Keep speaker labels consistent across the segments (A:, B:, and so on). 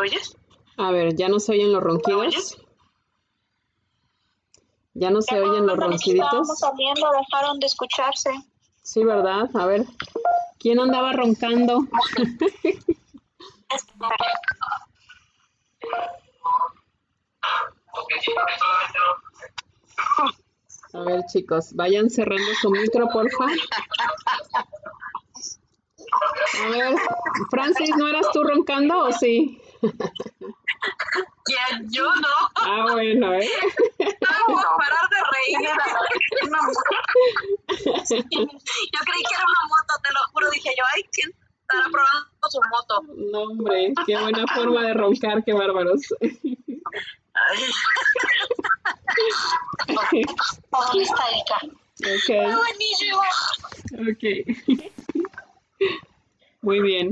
A: oyes?
B: A ver, ¿ya no se oyen los ronquidos? ¿Ya no se oyen los ronquiditos?
C: Estábamos saliendo, dejaron de escucharse.
B: Sí, ¿verdad? A ver, ¿quién andaba roncando? A ver, chicos, vayan cerrando su micro, porfa. A ver, Francis, ¿no eras tú roncando o sí?
A: ¿Quién? Yo no.
B: Ah, bueno, ¿eh?
A: No puedo parar de reír. Yo creí que era una moto, te lo juro. Dije yo, ay, ¿quién estará probando su moto?
B: No, hombre, qué buena forma de roncar, qué bárbaros.
A: Ay,
C: ¿Dónde está Erika?
B: Ok,
C: buenísimo.
B: ok. Muy bien.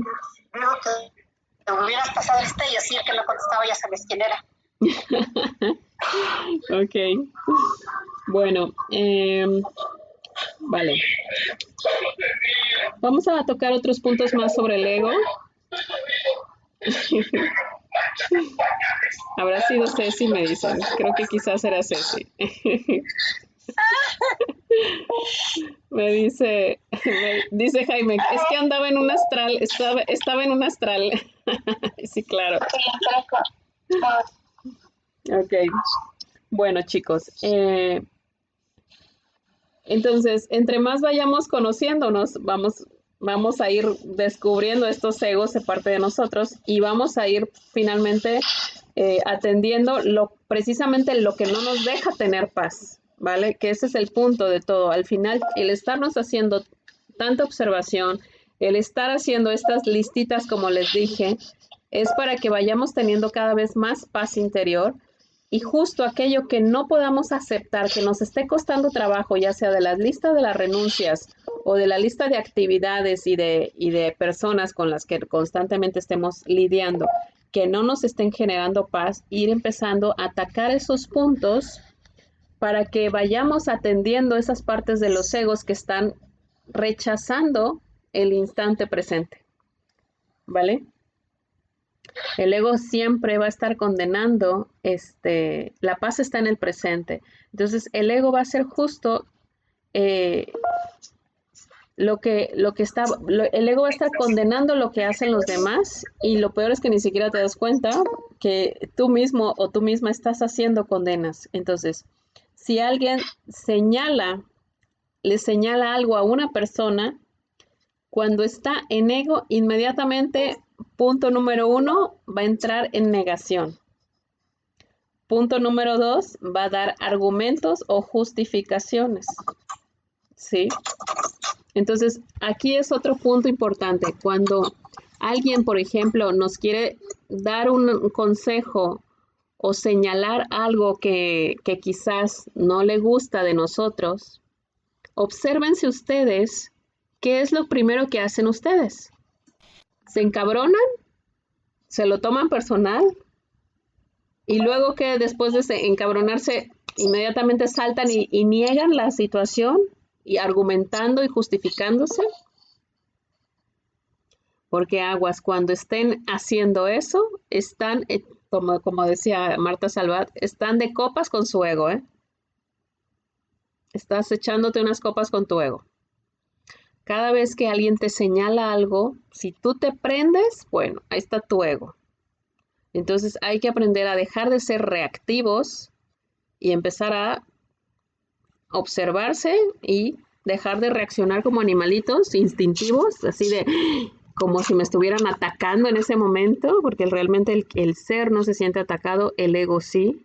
C: Que te hubieras pasado esta y así el que no contestaba ya sabes quién era.
B: Ok. Bueno, em, vale. Vamos a tocar otros puntos más sobre el ego. Habrá sido Ceci, me dicen. Creo que quizás era Ceci. Me dice, me dice Jaime, es que andaba en un astral, estaba, estaba en un astral. Sí, claro. Ok. Bueno, chicos. eh, entonces, entre más vayamos conociéndonos, vamos, vamos a ir descubriendo estos egos de parte de nosotros y vamos a ir finalmente eh, atendiendo lo, precisamente lo que no nos deja tener paz, ¿vale? Que ese es el punto de todo. Al final, el estarnos haciendo tanta observación, el estar haciendo estas listitas, como les dije, es para que vayamos teniendo cada vez más paz interior y justo aquello que no podamos aceptar, que nos esté costando trabajo, ya sea de la lista de las renuncias o de la lista de actividades y de, y de personas con las que constantemente estemos lidiando, que no nos estén generando paz, ir empezando a atacar esos puntos para que vayamos atendiendo esas partes de los egos que están rechazando el instante presente. ¿Vale? El ego siempre va a estar condenando, este, la paz está en el presente. Entonces, el ego va a ser justo eh, lo que, lo que está, el ego va a estar condenando lo que hacen los demás y lo peor es que ni siquiera te das cuenta que tú mismo o tú misma estás haciendo condenas. Entonces, si alguien señala, le señala algo a una persona, cuando está en ego, inmediatamente, punto número uno, va a entrar en negación. Punto número dos, va a dar argumentos o justificaciones. ¿Sí? Entonces, aquí es otro punto importante. Cuando alguien, por ejemplo, nos quiere dar un consejo o señalar algo que, que quizás no le gusta de nosotros, obsérvense ustedes qué es lo primero que hacen ustedes. ¿Se encabronan? ¿Se lo toman personal? Y luego que después de se- encabronarse, inmediatamente saltan y, niegan la situación y argumentando y justificándose. Porque aguas, cuando estén haciendo eso, están, como, como decía Marta Salvat, están de copas con su ego, ¿eh? Estás echándote unas copas con tu ego. Cada vez que alguien te señala algo, si tú te prendes, bueno, ahí está tu ego. Entonces hay que aprender a dejar de ser reactivos y empezar a observarse y dejar de reaccionar como animalitos instintivos, así de como si me estuvieran atacando en ese momento, porque realmente el, ser no se siente atacado, el ego sí.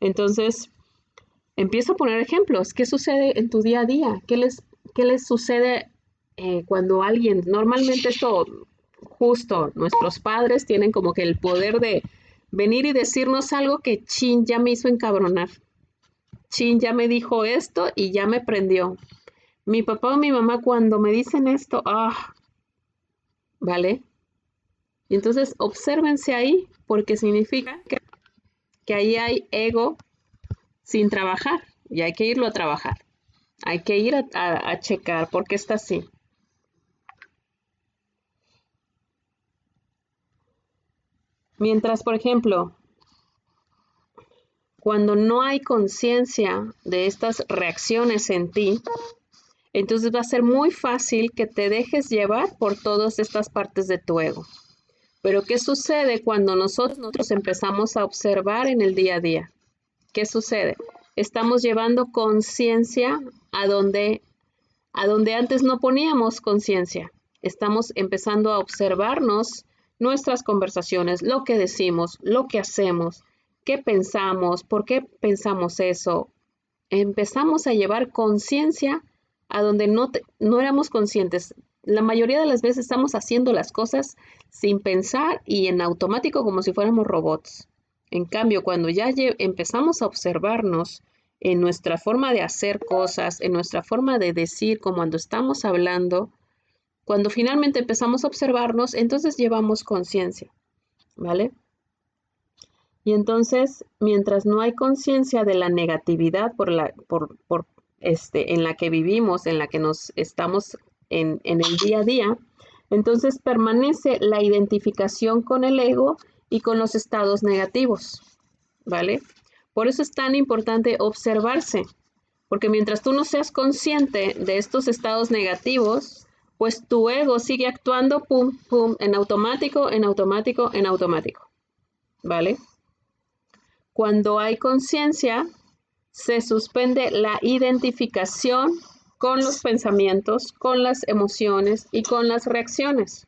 B: Entonces, empiezo a poner ejemplos. ¿Qué sucede en tu día a día? ¿Qué les, qué les sucede eh, cuando alguien, normalmente esto, justo nuestros padres tienen como que el poder de venir y decirnos algo que chin ya me hizo encabronar. Chin ya me dijo esto y ya me prendió. Mi papá o mi mamá cuando me dicen esto, ah, ¿vale? Entonces obsérvense ahí porque significa que, ahí hay ego sin trabajar y hay que irlo a trabajar. Hay que ir a, a- a checar por qué está así. Mientras, por ejemplo, cuando no hay conciencia de estas reacciones en ti, entonces va a ser muy fácil que te dejes llevar por todas estas partes de tu ego. Pero ¿qué sucede cuando nosotros, nosotros empezamos a observar en el día a día? ¿Qué sucede? Estamos llevando conciencia a donde, a donde antes no poníamos conciencia. Estamos empezando a observarnos nuestras conversaciones, lo que decimos, lo que hacemos, qué pensamos, por qué pensamos eso. Empezamos a llevar conciencia a donde no, no éramos conscientes. La mayoría de las veces estamos haciendo las cosas sin pensar y en automático como si fuéramos robots. En cambio, cuando ya empezamos a observarnos en nuestra forma de hacer cosas, en nuestra forma de decir, como cuando estamos hablando, cuando finalmente empezamos a observarnos, entonces llevamos conciencia, ¿vale? Y entonces, mientras no hay conciencia de la negatividad por la, por, este, en la que vivimos, en la que nos estamos en, en el día a día, entonces permanece la identificación con el ego y con los estados negativos, ¿vale? Por eso es tan importante observarse, porque mientras tú no seas consciente de estos estados negativos, pues tu ego sigue actuando pum, pum, en automático, en automático, en automático. ¿Vale? Cuando hay conciencia, se suspende la identificación con los pensamientos, con las emociones y con las reacciones.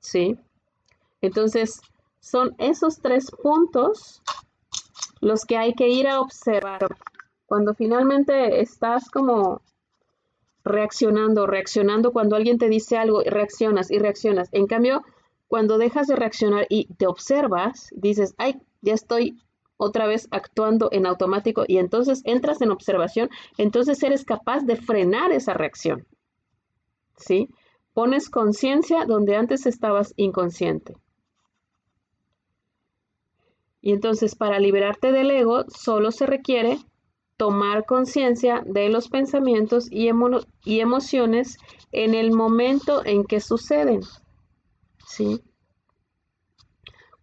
B: ¿Sí? Entonces, son esos tres puntos los que hay que ir a observar. Cuando finalmente estás como reaccionando, reaccionando cuando alguien te dice algo, reaccionas y reaccionas. En cambio, cuando dejas de reaccionar y te observas, dices, ay, ya estoy otra vez actuando en automático y entonces entras en observación, entonces eres capaz de frenar esa reacción. ¿Sí? Pones conciencia donde antes estabas inconsciente. Y entonces para liberarte del ego solo se requiere tomar conciencia de los pensamientos y, y, emociones en el momento en que suceden. ¿Sí?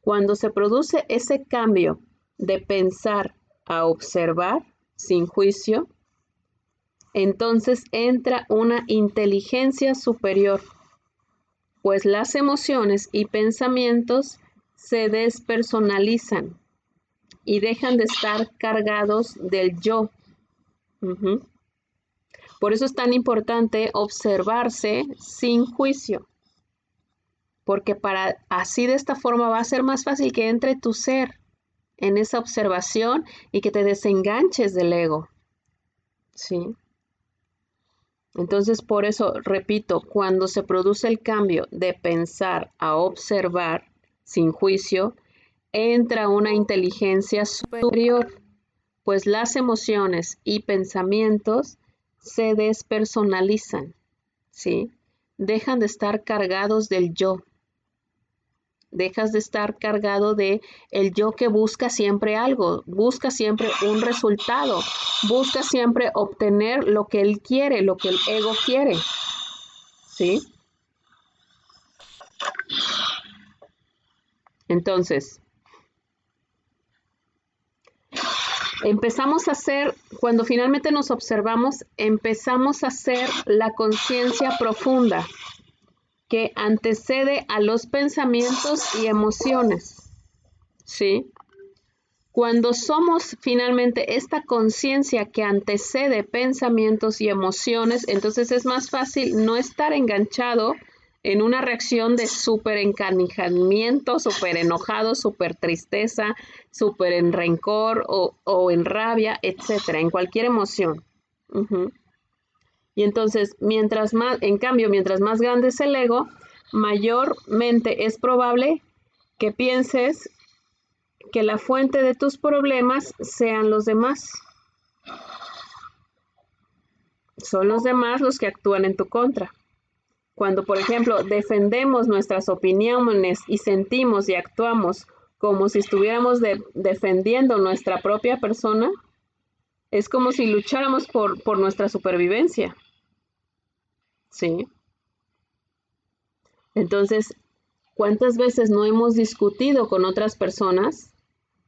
B: Cuando se produce ese cambio de pensar a observar sin juicio, entonces entra una inteligencia superior, pues las emociones y pensamientos se despersonalizan y dejan de estar cargados del yo. Por eso es tan importante observarse sin juicio, porque para así de esta forma va a ser más fácil que entre tu ser en esa observación y que te desenganches del ego. ¿Sí? Entonces, por eso, repito, cuando se produce el cambio de pensar a observar sin juicio, entra una inteligencia superior, pues las emociones y pensamientos se despersonalizan, ¿sí? Dejan de estar cargados del yo. Dejas de estar cargado de el yo que busca siempre algo, busca siempre un resultado, busca siempre obtener lo que él quiere, lo que el ego quiere. ¿Sí? Entonces, empezamos a hacer, cuando finalmente nos observamos, empezamos a hacer la conciencia profunda que antecede a los pensamientos y emociones. ¿Sí? Cuando somos finalmente esta conciencia que antecede pensamientos y emociones, entonces es más fácil no estar enganchado en una reacción de súper encanijamiento, súper enojado, súper tristeza, súper en rencor o, en rabia, etcétera, en cualquier emoción. Y entonces, mientras más, en cambio, mientras más grande es el ego, mayormente es probable que pienses que la fuente de tus problemas sean los demás. Son los demás los que actúan en tu contra. Cuando, por ejemplo, defendemos nuestras opiniones y sentimos y actuamos como si estuviéramos defendiendo nuestra propia persona, es como si lucháramos por, por nuestra supervivencia. ¿Sí? Entonces, ¿Cuántas veces no hemos discutido con otras personas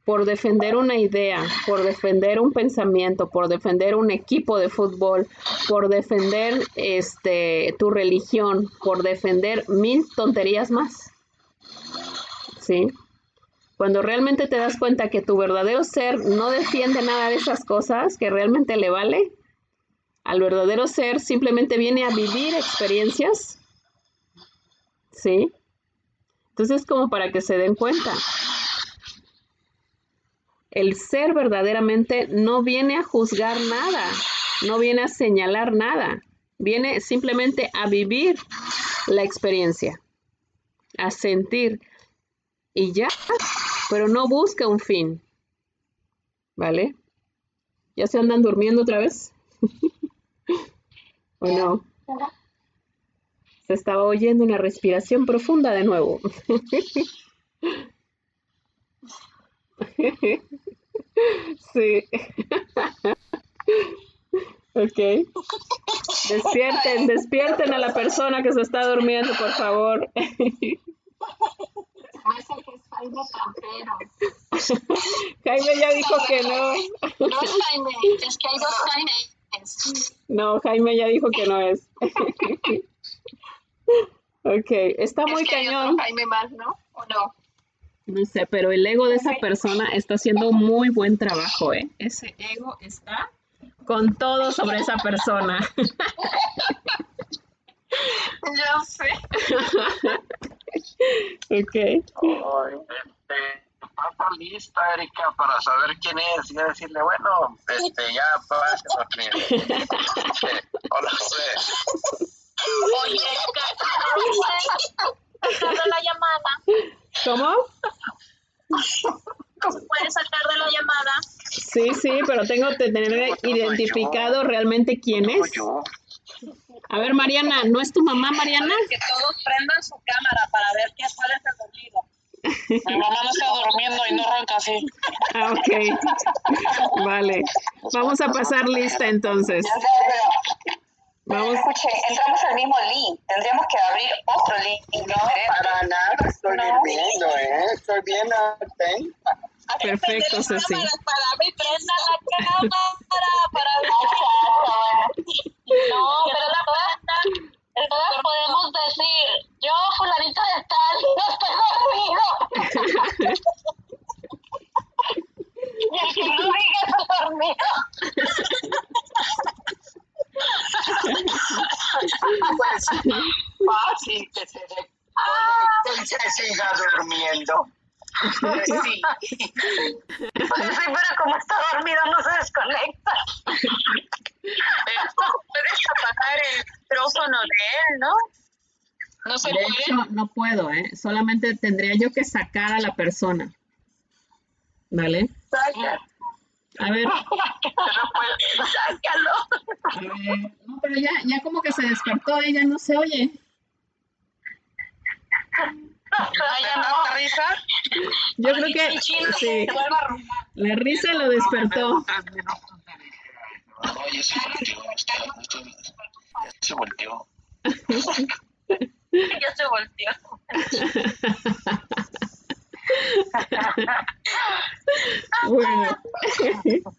B: por defender una idea, por defender un pensamiento, por defender un equipo de fútbol, por defender este tu religión, por defender mil tonterías más? ¿Sí? Cuando realmente te das cuenta que tu verdadero ser no defiende nada de esas cosas, que realmente le vale, al verdadero ser simplemente viene a vivir experiencias, ¿sí? Entonces, como para que se den cuenta, el ser verdaderamente no viene a juzgar nada, no viene a señalar nada, viene simplemente a vivir la experiencia, a sentir y ya, pero no busca un fin, ¿vale? ¿Ya se andan durmiendo otra vez? ¿O no? Se estaba oyendo una respiración profunda de nuevo. Sí. Ok. Despierten, despierten a la persona que se está durmiendo, por favor. Jaime ya dijo que no.
C: No es Jaime, es que hay dos Jaimes.
B: No, Jaime ya dijo que no es. Ok, está muy
C: es que hay otro
B: cañón.
C: Jaime más, ¿no? ¿O no?
B: No sé, pero el ego de esa persona está haciendo muy buen trabajo, ¿eh? Ese ego está con todo sobre esa persona.
C: Yo sé.
B: Ok.
D: Pasa lista, Erika, para saber quién es y decirle, bueno, este, ya pase dormir. Hola, José.
C: Oye, saltar de la llamada.
B: ¿Cómo?
C: Puedes saltar de la llamada.
B: Sí, sí, pero tengo que tener identificado realmente quién es.
D: Yo,
B: A ver, Mariana, ¿no es tu mamá, Mariana?
A: Que todos prendan su cámara para ver quién cuál es el dormido.
E: Mi mamá no está durmiendo y no ronca así.
B: Ah, ok. Vale. Vamos a pasar lista entonces. Vamos.
F: Escuche, entramos al mismo link. Tendríamos que abrir otro link. No,
D: para nada, estoy
F: No.
D: viendo, ¿eh? Estoy bien atenta.
B: Perfecto, Ceci.
C: Para mí, prenda la cámara para ver.
F: no, pero todas, todas podemos decir, yo fulanito de tal, no estoy dormido. y el que no diga está dormido.
D: Pues fácil que se y se siga durmiendo.
E: Sí.
F: Pues sí, pero como está dormido no se desconecta.
E: Puedes apagar el micrófono de él, ¿no? No se
B: De
E: puede.
B: hecho, no puedo, ¿eh? Solamente tendría yo que sacar a la persona. ¿Vale? A ver.
C: Sácalo.
B: A ver. No, pero ya, ya como que se despertó, ella no se oye.
E: ¿Hay más risa?
B: Yo creo que sí, la risa lo despertó.
D: No, ya se volteó. Ya se volteó.
C: Ya se volteó.
B: Bueno.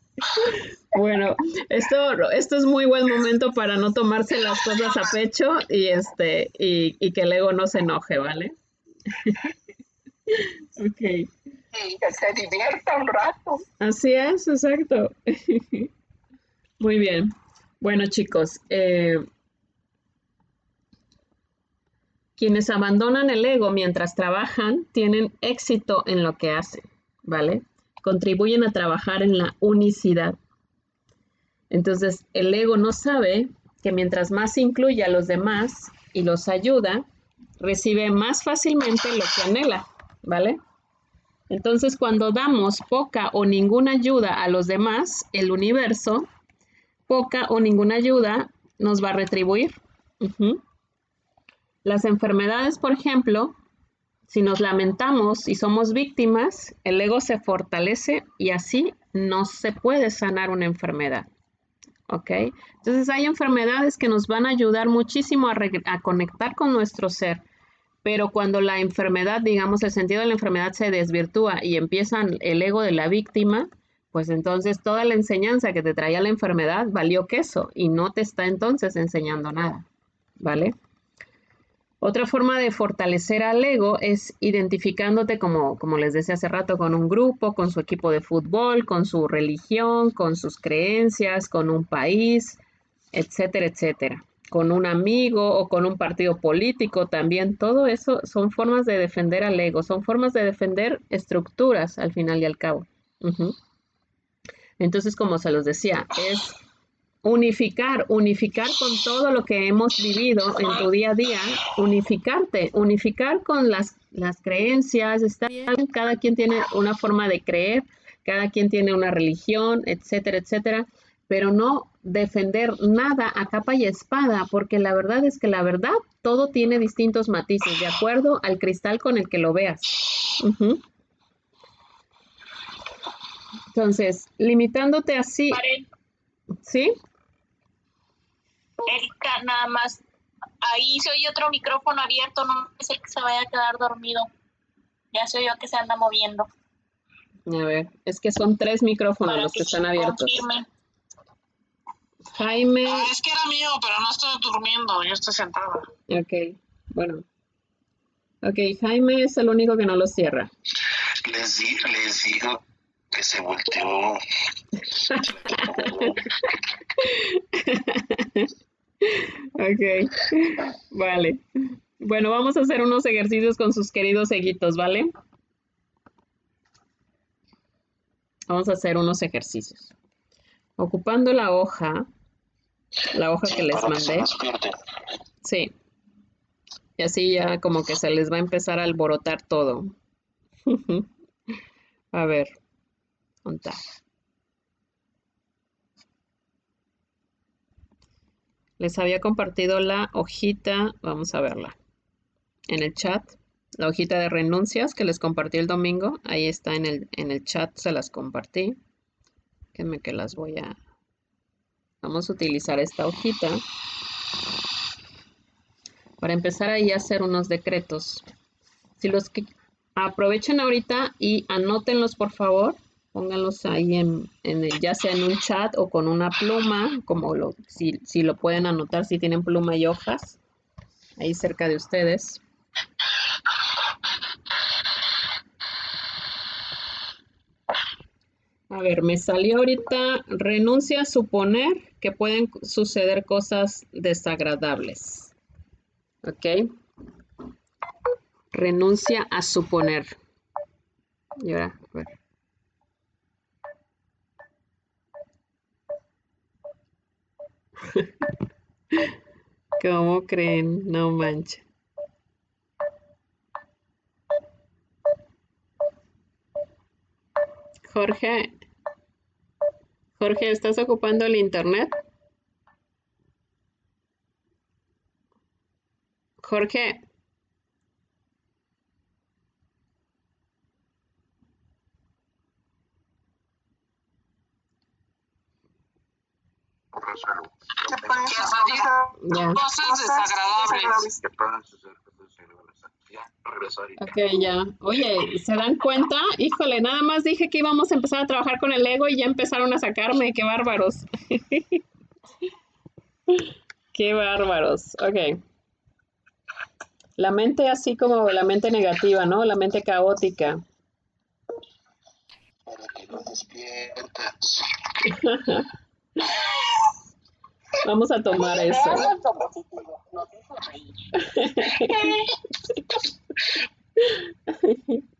B: Bueno, esto, esto es muy buen momento para no tomarse las cosas a pecho y este y, y que el ego no se enoje, ¿vale? Ok.
D: Y que se divierta un rato.
B: Así es, exacto. Muy bien. Bueno, chicos, eh, quienes abandonan el ego mientras trabajan tienen éxito en lo que hacen, ¿vale? Contribuyen a trabajar en la unicidad. Entonces, el ego no sabe que mientras más incluye a los demás y los ayuda, recibe más fácilmente lo que anhela, ¿vale? Entonces, cuando damos poca o ninguna ayuda a los demás, el universo, poca o ninguna ayuda nos va a retribuir. Las enfermedades, por ejemplo, si nos lamentamos y somos víctimas, el ego se fortalece y así no se puede sanar una enfermedad. ¿Ok? Entonces hay enfermedades que nos van a ayudar muchísimo a, a conectar con nuestro ser, Pero cuando la enfermedad, digamos, el sentido de la enfermedad se desvirtúa y empiezan el ego de la víctima, pues entonces toda la enseñanza que te traía la enfermedad valió queso y no te está entonces enseñando nada, ¿vale? Otra forma de fortalecer al ego es identificándote como, como les decía hace rato, con un grupo, con su equipo de fútbol, con su religión, con sus creencias, con un país, etcétera, etcétera. Con un amigo o con un partido político también. Todo eso son formas de defender al ego, son formas de defender estructuras al final y al cabo. Entonces, como se los decía, es unificar, unificar con todo lo que hemos vivido en tu día a día, unificarte, unificar con las, las creencias, está bien, cada quien tiene una forma de creer, cada quien tiene una religión, etcétera, etcétera, pero no defender nada a capa y espada, porque la verdad es que la verdad todo tiene distintos matices, de acuerdo al cristal con el que lo veas. Entonces, limitándote así, ¿sí?
E: Erika, nada más. Ahí se oye otro micrófono abierto, no es el que se vaya a quedar dormido. Ya se oyó que se anda moviendo.
B: A ver, es que son tres micrófonos los que, están abiertos.
E: confirme.
B: Jaime.
G: Ah, es que era mío, pero no estoy durmiendo, yo estoy sentada.
B: Ok, bueno. Ok, Jaime es el único que no lo cierra.
H: Les, di- les digo que se volteó.
B: Ok, vale. Bueno, vamos a hacer unos ejercicios con sus queridos seguitos, ¿vale? Vamos a hacer unos ejercicios. Ocupando la hoja, la hoja que les
H: que
B: mandé. Sí. Y así ya como que se les va a empezar a alborotar todo. A ver. ¿dónde está? Les había compartido la hojita, vamos a verla, en el chat. La hojita de renuncias que les compartí el domingo, ahí está en el, en el chat, se las compartí. Déjenme que las voy a... Vamos a utilizar esta hojita para empezar ahí a hacer unos decretos. Si los que aprovechen ahorita y anótenlos por favor, pónganlos ahí en, en el- ya sea en un chat o con una pluma, como lo, si, si lo pueden anotar, si tienen pluma y hojas, ahí cerca de ustedes. A ver, me salió ahorita, renuncia a suponer que pueden suceder cosas desagradables. ¿Ok? Renuncia a suponer. Y ahora, a ver. ¿Cómo creen? No manches. Jorge, Jorge, ¿estás ocupando el internet? Jorge,
G: Que se digan
B: ya.
G: cosas
D: Que puedan suceder. Ya, ahorita.
B: Ok, ya. Oye, ¿se dan cuenta? Híjole, nada más dije que íbamos a empezar a trabajar con el ego y ya empezaron a sacarme. Qué bárbaros. Qué bárbaros. Ok. La mente así como la mente negativa, ¿no? La mente caótica.
H: Para que no despiertas.
B: Vamos a tomar eso.
C: Veanlo positivo, nos hizo reír.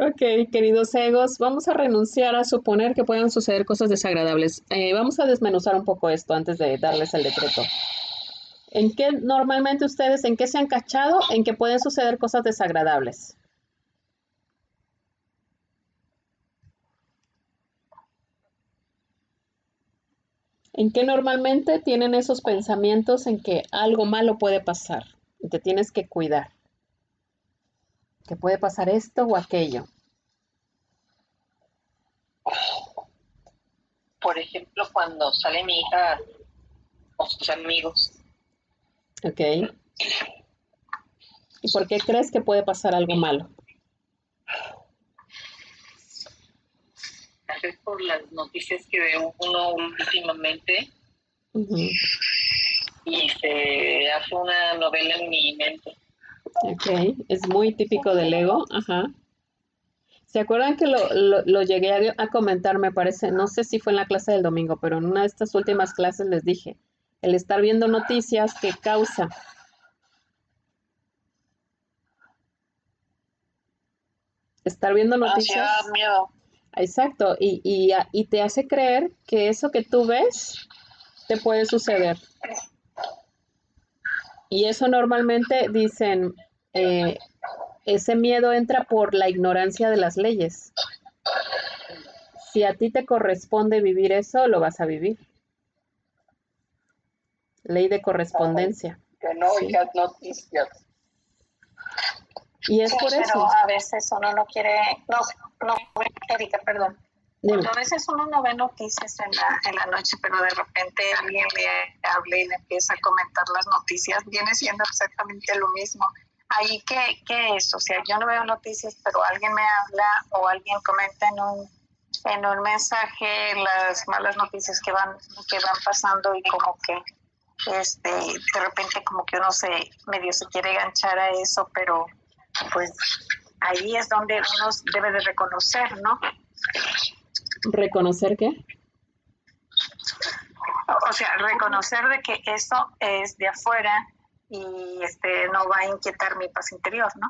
B: Ok, queridos egos, vamos a renunciar a suponer que puedan suceder cosas desagradables. Eh, vamos a desmenuzar un poco esto antes de darles el decreto. ¿En qué normalmente ustedes, en qué se han cachado en que pueden suceder cosas desagradables? ¿En qué normalmente tienen esos pensamientos en que algo malo puede pasar y te tienes que cuidar? Que puede pasar esto o aquello.
I: Por ejemplo, cuando sale mi hija con sus amigos,
B: Ok. ¿Y por qué crees que puede pasar algo malo?
I: Por las noticias que ve uno últimamente y se hace una novela en mi mente.
B: Ok, es muy típico del ego, ajá. ¿Se acuerdan que lo, lo, lo llegué a, a comentar, me parece? No sé si fue en la clase del domingo, pero en una de estas últimas clases les dije, el estar viendo noticias que causa. Estar viendo noticias.
G: Ansiedad, miedo.
B: Exacto, y, y, a- y te hace creer que eso que tú ves te puede suceder. Y eso normalmente dicen, eh, ese miedo entra por la ignorancia de las leyes. Si a ti te corresponde vivir eso, lo vas a vivir. Ley de correspondencia.
I: Que no
B: Sí. Y es
C: Sí,
B: por
C: pero
B: eso.
C: a veces uno no quiere, no, no, Erika, perdón.
B: Dime.
C: A veces uno no ve noticias en la, en la noche, pero de repente alguien le habla y le empieza a comentar las noticias, viene siendo exactamente lo mismo. Ahí, ¿qué, qué es? O sea, yo no veo noticias, pero alguien me habla o alguien comenta en un, en un mensaje las malas noticias que van, que van pasando y como que este, de repente como que uno se medio se quiere ganchar a eso, pero pues ahí es donde uno debe de reconocer, ¿no?
B: ¿Reconocer qué?
C: O sea, reconocer de que eso es de afuera y este no va a inquietar mi paz interior, ¿no?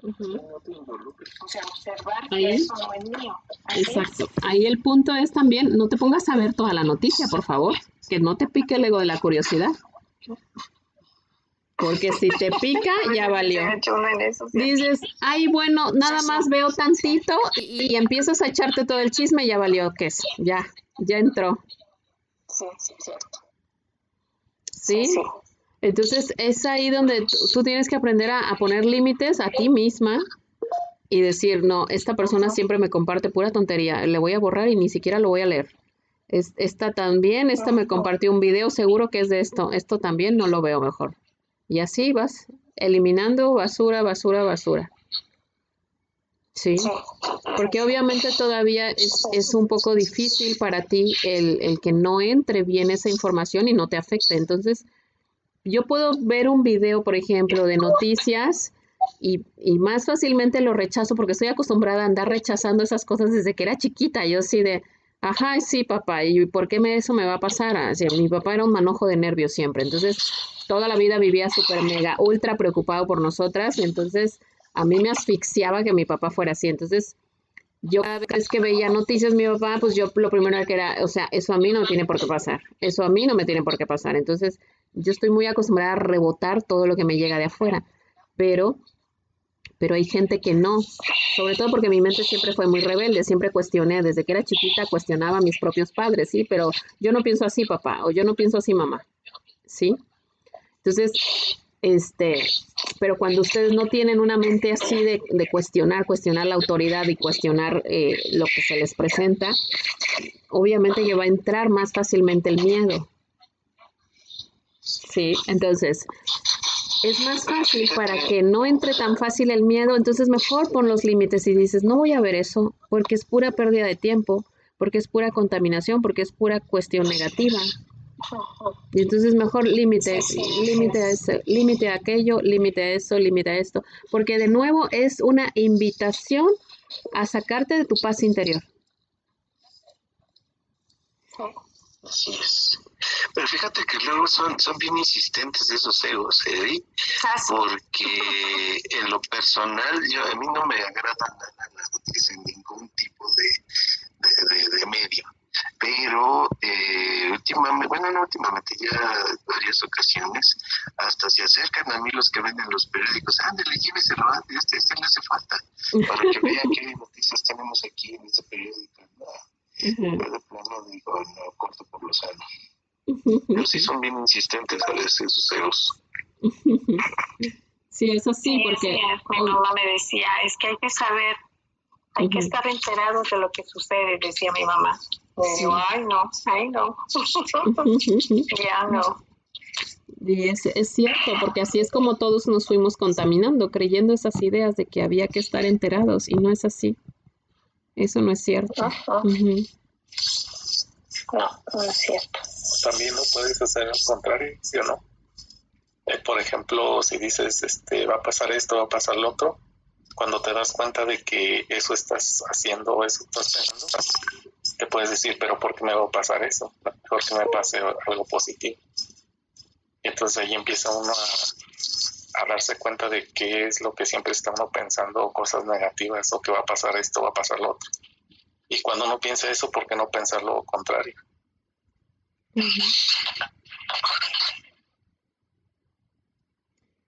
C: O sea, observar
B: Ahí.
C: que eso no es mío. Así es.
B: Exacto. Ahí el punto es también, no te pongas a ver toda la noticia, por favor, que no te pique el ego de la curiosidad. Porque si te pica, ya valió. Dices, ay, bueno, nada más veo tantito y, y empiezas a echarte todo el chisme, ya valió queso, ya, ya entró,
C: Sí, sí, cierto.
B: ¿sí?
C: Sí.
B: Entonces es ahí donde tú, tú tienes que aprender a, a poner límites a ti misma y decir, no, esta persona siempre me comparte pura tontería, le voy a borrar y ni siquiera lo voy a leer. Es- esta también, esta me compartió un video, seguro que es de esto, esto también no lo veo mejor. Y así vas eliminando basura, basura, basura. Sí, porque obviamente todavía es, es un poco difícil para ti el, el que no entre bien esa información y no te afecte. Entonces, yo puedo ver un video, por ejemplo, de noticias y, y más fácilmente lo rechazo porque estoy acostumbrada a andar rechazando esas cosas desde que era chiquita. Yo sí de, ajá, sí, papá, ¿y por qué me, eso me va a pasar? Así, mi papá era un manojo de nervios siempre. Entonces, toda la vida vivía súper mega, ultra preocupado por nosotras y entonces a mí me asfixiaba que mi papá fuera así. Entonces, yo cada vez que veía noticias mi papá, pues yo lo primero que era, o sea, eso a mí no me tiene por qué pasar, eso a mí no me tiene por qué pasar. Entonces, yo estoy muy acostumbrada a rebotar todo lo que me llega de afuera, pero, pero hay gente que no, sobre todo porque mi mente siempre fue muy rebelde, siempre cuestioné, desde que era chiquita cuestionaba a mis propios padres, sí, pero yo no pienso así, papá, o yo no pienso así, mamá, ¿sí? Entonces, este, pero cuando ustedes no tienen una mente así de, de cuestionar, cuestionar la autoridad y cuestionar eh, lo que se les presenta, obviamente que va a entrar más fácilmente el miedo. Sí, entonces es más fácil para que no entre tan fácil el miedo, entonces mejor pon los límites y dices, no voy a ver eso porque es pura pérdida de tiempo, porque es pura contaminación, porque es pura cuestión negativa. Y entonces mejor límite, límite a eso, límite a aquello, límite a eso, límite a esto, porque de nuevo es una invitación a sacarte de tu paz interior.
H: Pero fíjate que luego son, son bien insistentes esos egos, ¿eh?
C: Ah.
H: Porque en lo personal, yo a mí no me agradan nada las noticias en ningún tipo de, de, de- de medio. Pero eh, últimamente, bueno, no últimamente, ya varias ocasiones, hasta se acercan a mí los que venden los periódicos. Ándale, lléveselo antes, este, este le hace falta. Para que vean qué noticias tenemos aquí en este periódico. No, yo de plano digo, no, corto por lo sano. Pero sí son bien insistentes a veces esos egos.
B: Sí, eso sí,
C: Sí,
B: porque
C: sí, mi mamá me decía, es que hay que saber, hay que estar enterados de lo que sucede, decía mi mamá. Y yo, ay, no, ay, no. ya no.
B: Y es, es cierto, porque así es como todos nos fuimos contaminando, creyendo esas ideas de que había que estar enterados, y no es así. Eso no es cierto.
C: Ajá.
B: Ujú.
C: No, no es cierto.
J: También lo puedes hacer al contrario, ¿sí o no? Eh, por ejemplo, si dices, este, va a pasar esto, va a pasar lo otro, cuando te das cuenta de que eso estás haciendo o eso estás pensando, te puedes decir, pero ¿por qué me va a pasar eso? Mejor que me pase algo positivo. Entonces ahí empieza uno a, a darse cuenta de qué es lo que siempre está uno pensando, cosas negativas, o que va a pasar esto, va a pasar lo otro. Y cuando uno piensa eso, ¿por qué no pensar lo contrario?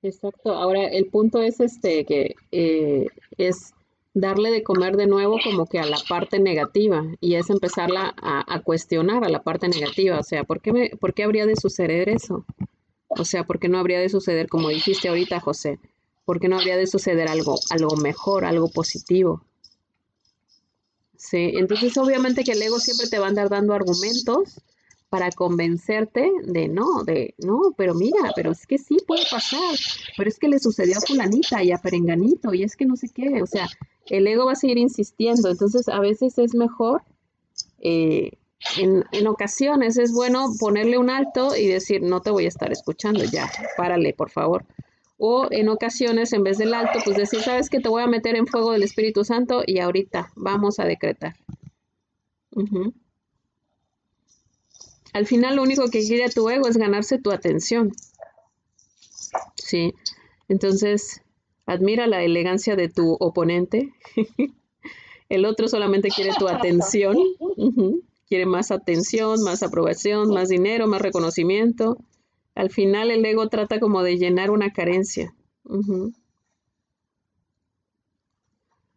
B: Exacto. Ahora, el punto es este que eh, es darle de comer de nuevo como que a la parte negativa y es empezarla a, a cuestionar a la parte negativa. O sea, ¿por qué, me, ¿por qué habría de suceder eso? O sea, ¿por qué no habría de suceder, como dijiste ahorita, José? ¿Por qué no habría de suceder algo, algo mejor, algo positivo? Sí, entonces obviamente que el ego siempre te va a andar dando argumentos para convencerte de no, de no, pero mira, pero es que sí puede pasar, pero es que le sucedió a fulanita y a perenganito y es que no sé qué, o sea, el ego va a seguir insistiendo, entonces a veces es mejor, eh, en, en ocasiones es bueno ponerle un alto y decir, no te voy a estar escuchando, ya, párale, por favor. O en ocasiones, en vez del alto, pues decir, sabes que te voy a meter en fuego del Espíritu Santo y ahorita vamos a decretar. Al final lo único que quiere tu ego es ganarse tu atención. Sí. Entonces, admira la elegancia de tu oponente. El otro solamente quiere tu atención. Quiere más atención, más aprobación, más dinero, más reconocimiento. Al final el ego trata como de llenar una carencia.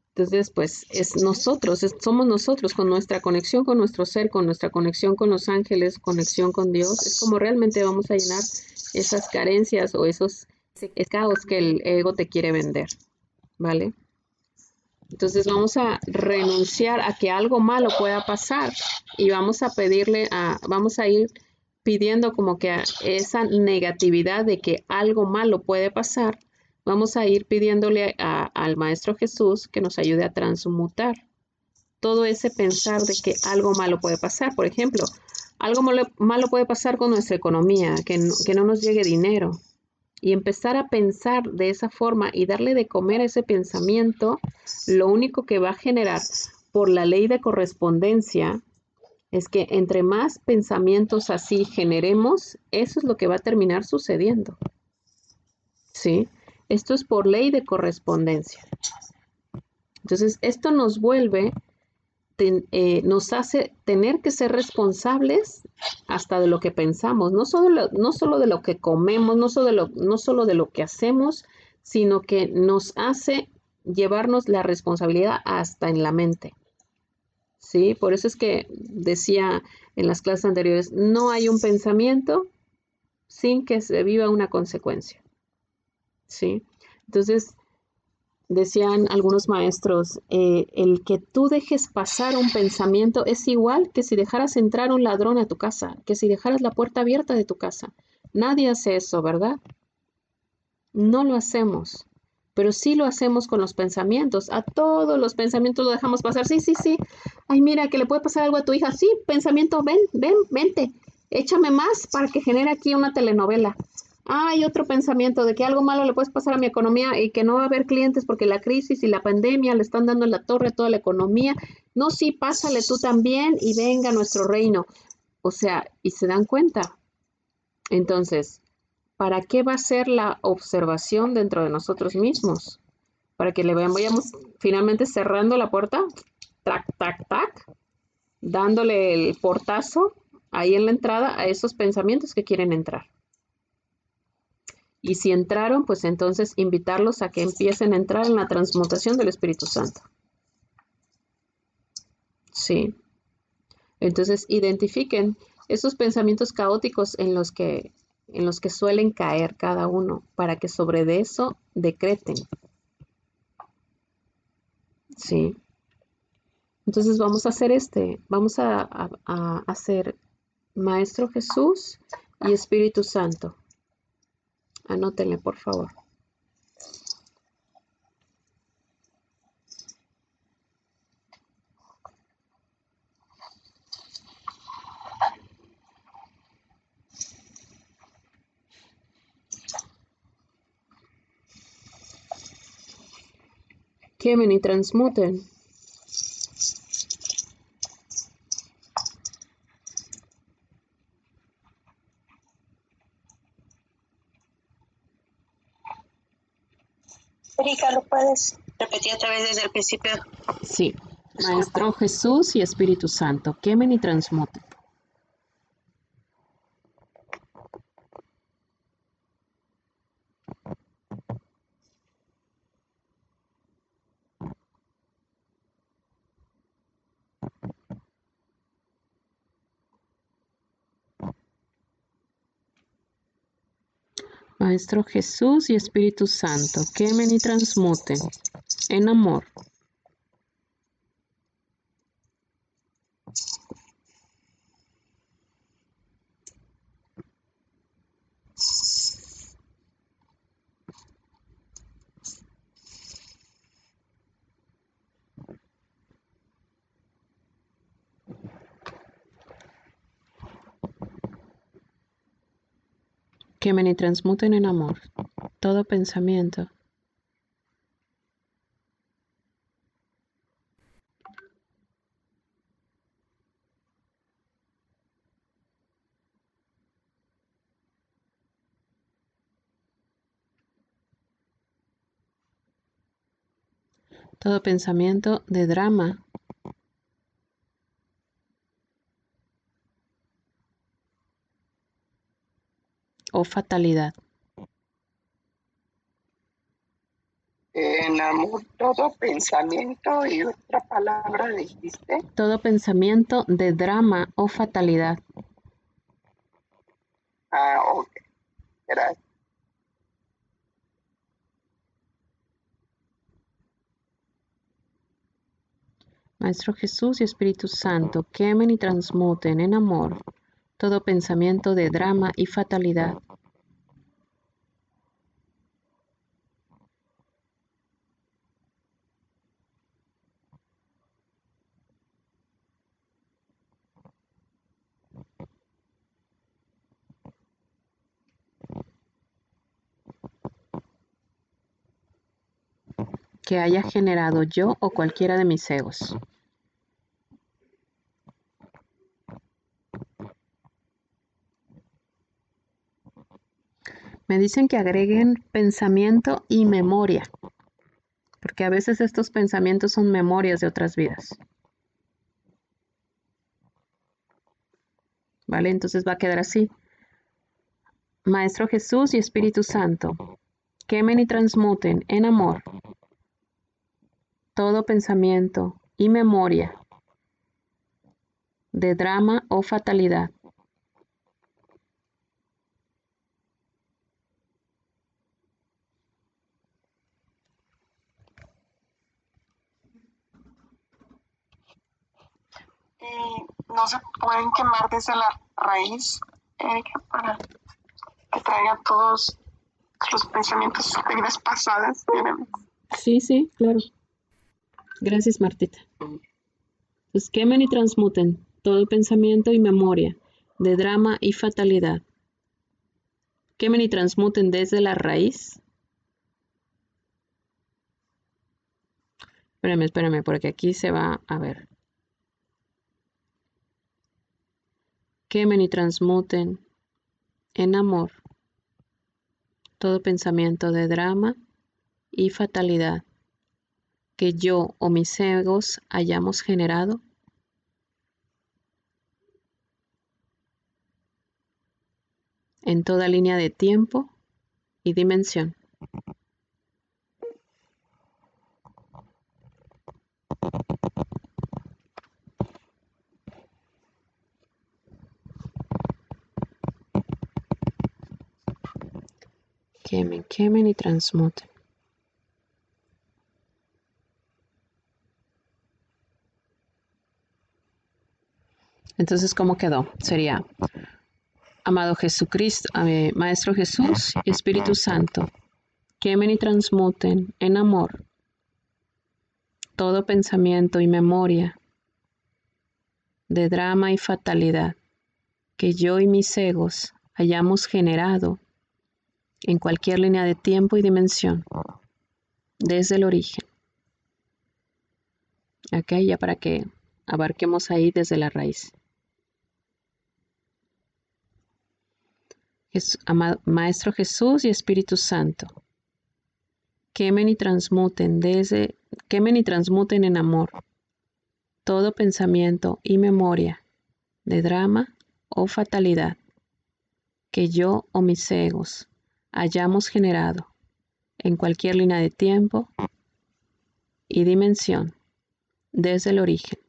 B: Entonces, pues es nosotros, somos nosotros con nuestra conexión con nuestro ser, con nuestra conexión con los ángeles, conexión con Dios, es como realmente vamos a llenar esas carencias o esos caos que el ego te quiere vender, ¿vale? Entonces vamos a renunciar a que algo malo pueda pasar y vamos a pedirle a, vamos a ir pidiendo como que esa negatividad de que algo malo puede pasar, vamos a ir pidiéndole a- al Maestro Jesús que nos ayude a transmutar todo ese pensar de que algo malo puede pasar. Por ejemplo, algo malo, malo puede pasar con nuestra economía, que no, que no nos llegue dinero. Y empezar a pensar de esa forma y darle de comer a ese pensamiento, lo único que va a generar por la ley de correspondencia es que entre más pensamientos así generemos, eso es lo que va a terminar sucediendo. ¿Sí? Esto es por ley de correspondencia. Entonces, esto nos vuelve, eh, nos hace tener que ser responsables hasta de lo que pensamos, no solo, no solo de lo que comemos, no solo de lo, no solo de lo que hacemos, sino que nos hace llevarnos la responsabilidad hasta en la mente. ¿Sí? Por eso es que decía en las clases anteriores, no hay un pensamiento sin que se viva una consecuencia. ¿Sí? Entonces, decían algunos maestros, eh, el que tú dejes pasar un pensamiento es igual que si dejaras entrar un ladrón a tu casa, que si dejaras la puerta abierta de tu casa. Nadie hace eso, ¿verdad? No lo hacemos, pero sí lo hacemos con los pensamientos. A todos los pensamientos lo dejamos pasar. Sí, sí, sí. Ay, mira, que le puede pasar algo a tu hija. Sí, pensamiento, ven, ven, vente. Échame más para que genere aquí una telenovela. Hay otro pensamiento de que algo malo le puede pasar a mi economía y que no va a haber clientes porque la crisis y la pandemia le están dando en la torre a toda la economía. No, sí, pásale tú también y venga a nuestro reino. O sea, y se dan cuenta. Entonces, ¿para qué va a ser la observación dentro de nosotros mismos? Para que le vayamos finalmente cerrando la puerta, tac, tac, tac, dándole el portazo ahí en la entrada a esos pensamientos que quieren entrar. Y si entraron, pues entonces invitarlos a que empiecen a entrar en la transmutación del Espíritu Santo. Sí. Entonces identifiquen esos pensamientos caóticos en los que en los que suelen caer cada uno para que sobre de eso decreten. Sí. Entonces vamos a hacer este, vamos a, hacer Maestro Jesús y Espíritu Santo. Anótenle, por favor. Quemen y transmuten.
C: Erika, ¿lo puedes repetir otra vez desde el principio?
B: Sí. Maestro Jesús y Espíritu Santo, quemen y transmuten. Maestro Jesús y Espíritu Santo, quemen y transmuten en amor. Quemen y transmuten en amor todo pensamiento. Todo pensamiento de drama o fatalidad.
K: En amor, todo pensamiento y otra palabra dijiste.
B: Todo pensamiento de drama o fatalidad.
K: Ah, ok. Gracias.
B: Maestro Jesús y Espíritu Santo, quemen y transmuten en amor todo pensamiento de drama y fatalidad. Que haya generado yo o cualquiera de mis egos. Me dicen que agreguen pensamiento y memoria, porque a veces estos pensamientos son memorias de otras vidas. ¿Vale? Entonces va a quedar así. Maestro Jesús y Espíritu Santo, quemen y transmuten en amor todo pensamiento y memoria de drama o fatalidad.
G: Y no se pueden quemar desde la raíz, Erika, para que traiga todos los pensamientos de vidas pasadas.
B: Sí, sí, claro. Gracias, Martita. Pues quemen y transmuten todo pensamiento y memoria de drama y fatalidad. Quemen y transmuten desde la raíz. Espérame, espérame, porque aquí se va a ver. Quemen y transmuten en amor todo pensamiento de drama y fatalidad que yo o mis egos hayamos generado? en toda línea de tiempo y dimensión. Quemen, quemen y transmuten. Entonces, ¿cómo quedó? Sería amado Jesucristo, eh, Maestro Jesús y Espíritu Santo, quemen y transmuten en amor todo pensamiento y memoria de drama y fatalidad que yo y mis egos hayamos generado en cualquier línea de tiempo y dimensión desde el origen. Ok, ya para que abarquemos ahí desde la raíz. Maestro Jesús y Espíritu Santo, quemen y transmuten desde, quemen y transmuten en amor todo pensamiento y memoria de drama o fatalidad que yo o mis egos hayamos generado en cualquier línea de tiempo y dimensión desde el origen.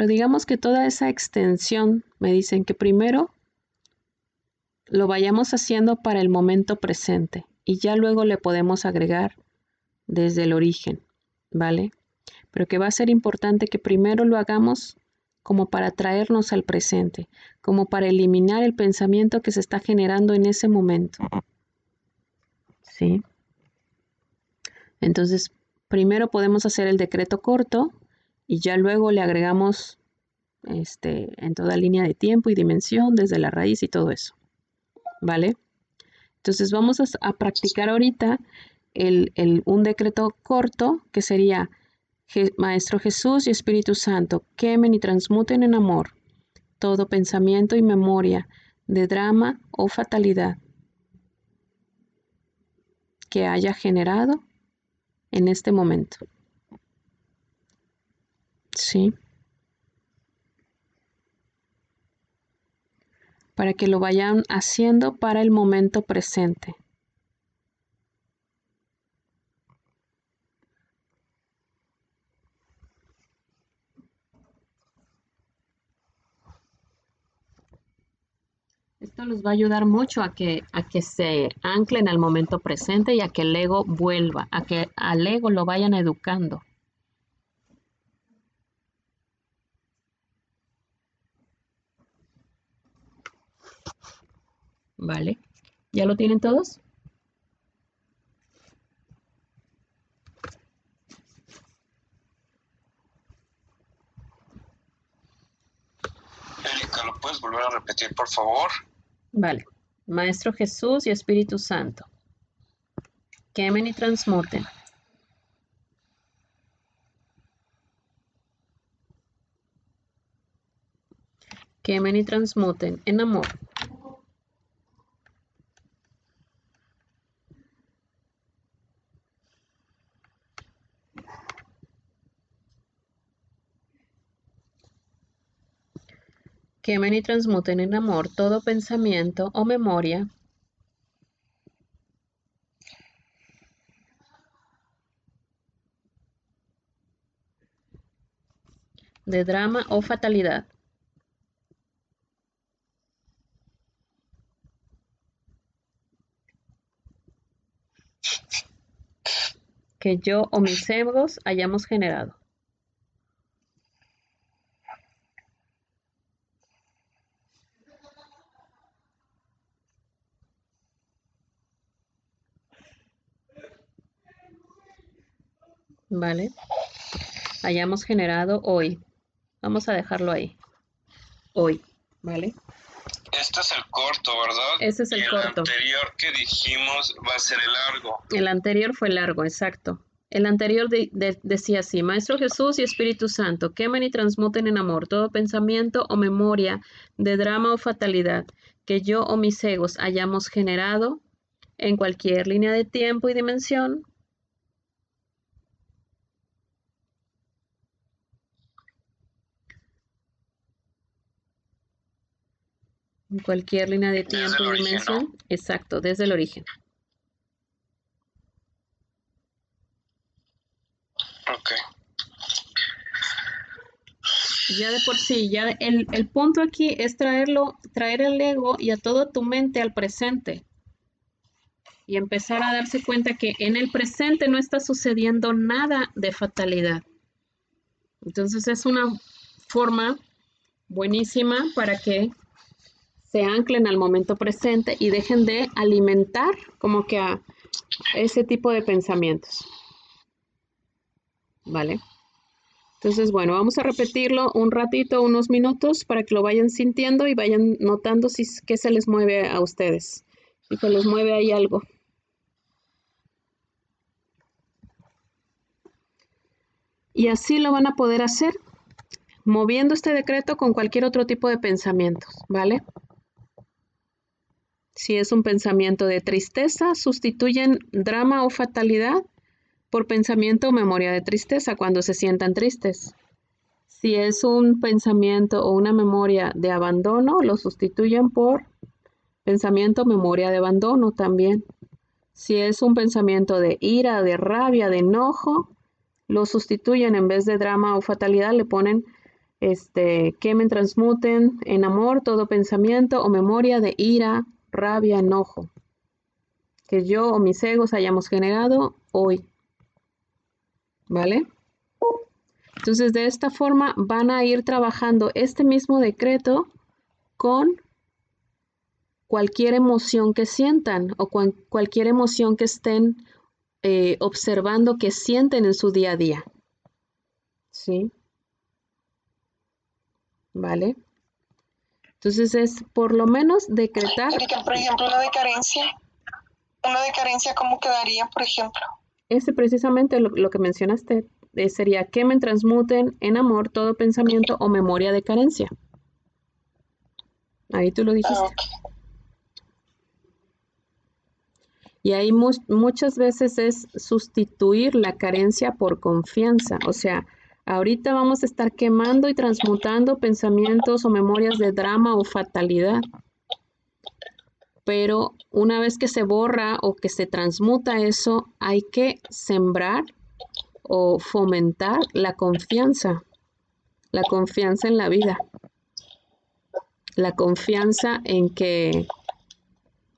B: Pero digamos que toda esa extensión me dicen que primero lo vayamos haciendo para el momento presente y ya luego le podemos agregar desde el origen, ¿vale? Pero que va a ser importante que primero lo hagamos como para traernos al presente, como para eliminar el pensamiento que se está generando en ese momento. ¿Sí? Entonces, primero podemos hacer el decreto corto y ya luego le agregamos este, en toda línea de tiempo y dimensión, desde la raíz y todo eso. ¿Vale? Entonces vamos a, practicar ahorita un decreto corto que sería Maestro Jesús y Espíritu Santo, quemen y transmuten en amor todo pensamiento y memoria de drama o fatalidad que haya generado en este momento. ¿Sí? Para que lo vayan haciendo para el momento presente. Esto les va a ayudar mucho a que, a que se anclen al momento presente y a que el ego vuelva, a que al ego lo vayan educando. ¿Vale? ¿Ya lo tienen todos?
H: Erika, ¿lo puedes volver a repetir, por favor?
B: Vale. Maestro Jesús y Espíritu Santo. Quemen y transmuten. Quemen y transmuten en amor. Quemen y transmuten en amor todo pensamiento o memoria de drama o fatalidad. que yo o mis egos hayamos generado. ¿Vale? Hayamos generado hoy. Vamos a dejarlo ahí. Hoy, ¿vale?
H: Este es el corto, ¿verdad?
B: Ese es el
H: y el
B: corto.
H: anterior que dijimos va a ser el largo.
B: El anterior fue largo, exacto. El anterior decía así, Maestro Jesús y Espíritu Santo, quemen y transmuten en amor todo pensamiento o memoria de drama o fatalidad que yo o mis egos hayamos generado en cualquier línea de tiempo y dimensión En cualquier línea de tiempo y dimensión. Exacto, desde el origen.
H: Ok.
B: Ya de por sí, ya el, el punto aquí es traerlo, traer el ego y a toda tu mente al presente. Y empezar a darse cuenta que en el presente no está sucediendo nada de fatalidad. Entonces es una forma buenísima para que se anclen al momento presente y dejen de alimentar como que a ese tipo de pensamientos. ¿Vale? Entonces, bueno, vamos a repetirlo un ratito, unos minutos, para que lo vayan sintiendo y vayan notando si qué se les mueve a ustedes. Si se les mueve ahí algo. Y así lo van a poder hacer moviendo este decreto con cualquier otro tipo de pensamientos, ¿vale? Si es un pensamiento de tristeza, sustituyen drama o fatalidad por pensamiento o memoria de tristeza cuando se sientan tristes. Si es un pensamiento o una memoria de abandono, lo sustituyen por pensamiento o memoria de abandono también. Si es un pensamiento de ira, de rabia, de enojo, lo sustituyen en vez de drama o fatalidad, le ponen este, quemen, transmuten en amor todo pensamiento o memoria de ira, rabia, enojo que yo o mis egos hayamos generado hoy. ¿Vale? Entonces, de esta forma van a ir trabajando este mismo decreto con cualquier emoción que sientan o cualquier emoción que estén eh, observando que sienten en su día a día. ¿Sí? ¿Vale? Entonces es por lo menos decretar.
G: por ejemplo, una de carencia. Una de carencia, ¿cómo quedaría, por ejemplo?
B: Ese precisamente lo, que mencionaste eh, sería quemen, transmuten en amor todo pensamiento o memoria de carencia. Ahí tú lo dijiste. Ah, y ahí muchas veces es sustituir la carencia por confianza. O sea, ahorita vamos a estar quemando y transmutando pensamientos o memorias de drama o fatalidad. Pero una vez que se borra o que se transmuta eso, hay que sembrar o fomentar la confianza, la confianza en la vida, la confianza en que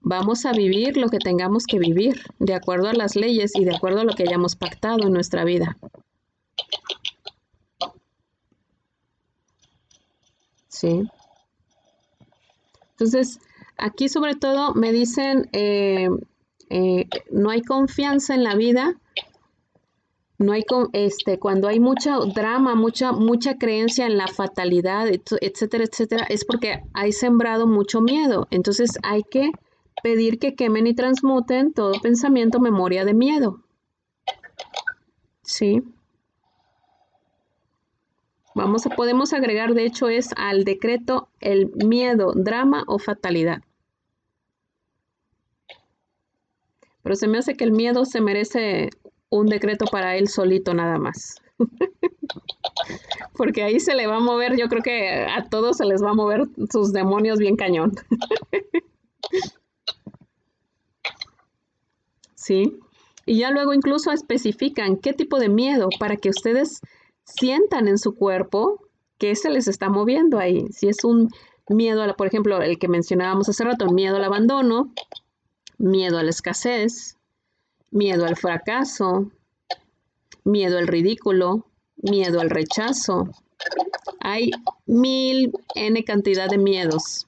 B: vamos a vivir lo que tengamos que vivir, de acuerdo a las leyes y de acuerdo a lo que hayamos pactado en nuestra vida. Sí. Entonces, aquí sobre todo me dicen, eh, eh, no hay confianza en la vida, no hay este cuando hay mucho drama, mucha mucha creencia en la fatalidad, etcétera, etcétera, es porque hay sembrado mucho miedo. Entonces hay que pedir que quemen y transmuten todo pensamiento, memoria de miedo. ¿Sí? Vamos a, podemos agregar, de hecho, es al decreto el miedo, drama o fatalidad. Pero se me hace que el miedo se merece un decreto para él solito nada más. Porque ahí se le va a mover, yo creo que a todos se les va a mover sus demonios bien cañón. ¿sí? Y ya luego incluso especifican qué tipo de miedo para que ustedes sientan en su cuerpo que se les está moviendo ahí. Si es un miedo, a por ejemplo, el que mencionábamos hace rato, miedo al abandono, miedo a la escasez, miedo al fracaso, miedo al ridículo, miedo al rechazo. Hay mil N cantidad de miedos.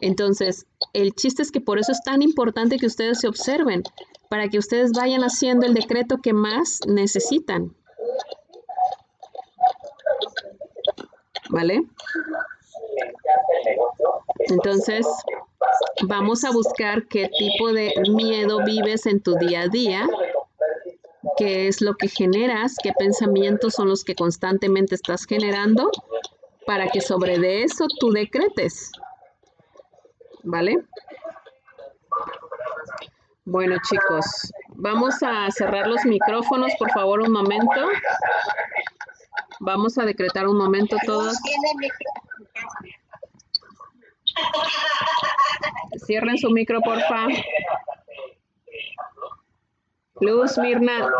B: Entonces, el chiste es que por eso es tan importante que ustedes se observen, para que ustedes vayan haciendo el decreto que más necesitan. ¿Vale? Entonces, vamos a buscar qué tipo de miedo vives en tu día a día, qué es lo que generas, qué pensamientos son los que constantemente estás generando, para que sobre de eso tú decretes. ¿vale? Bueno, chicos, vamos a cerrar los micrófonos, por favor, un momento. Vamos a decretar un momento todos. Cierren su micro, porfa. Luz, Mirna.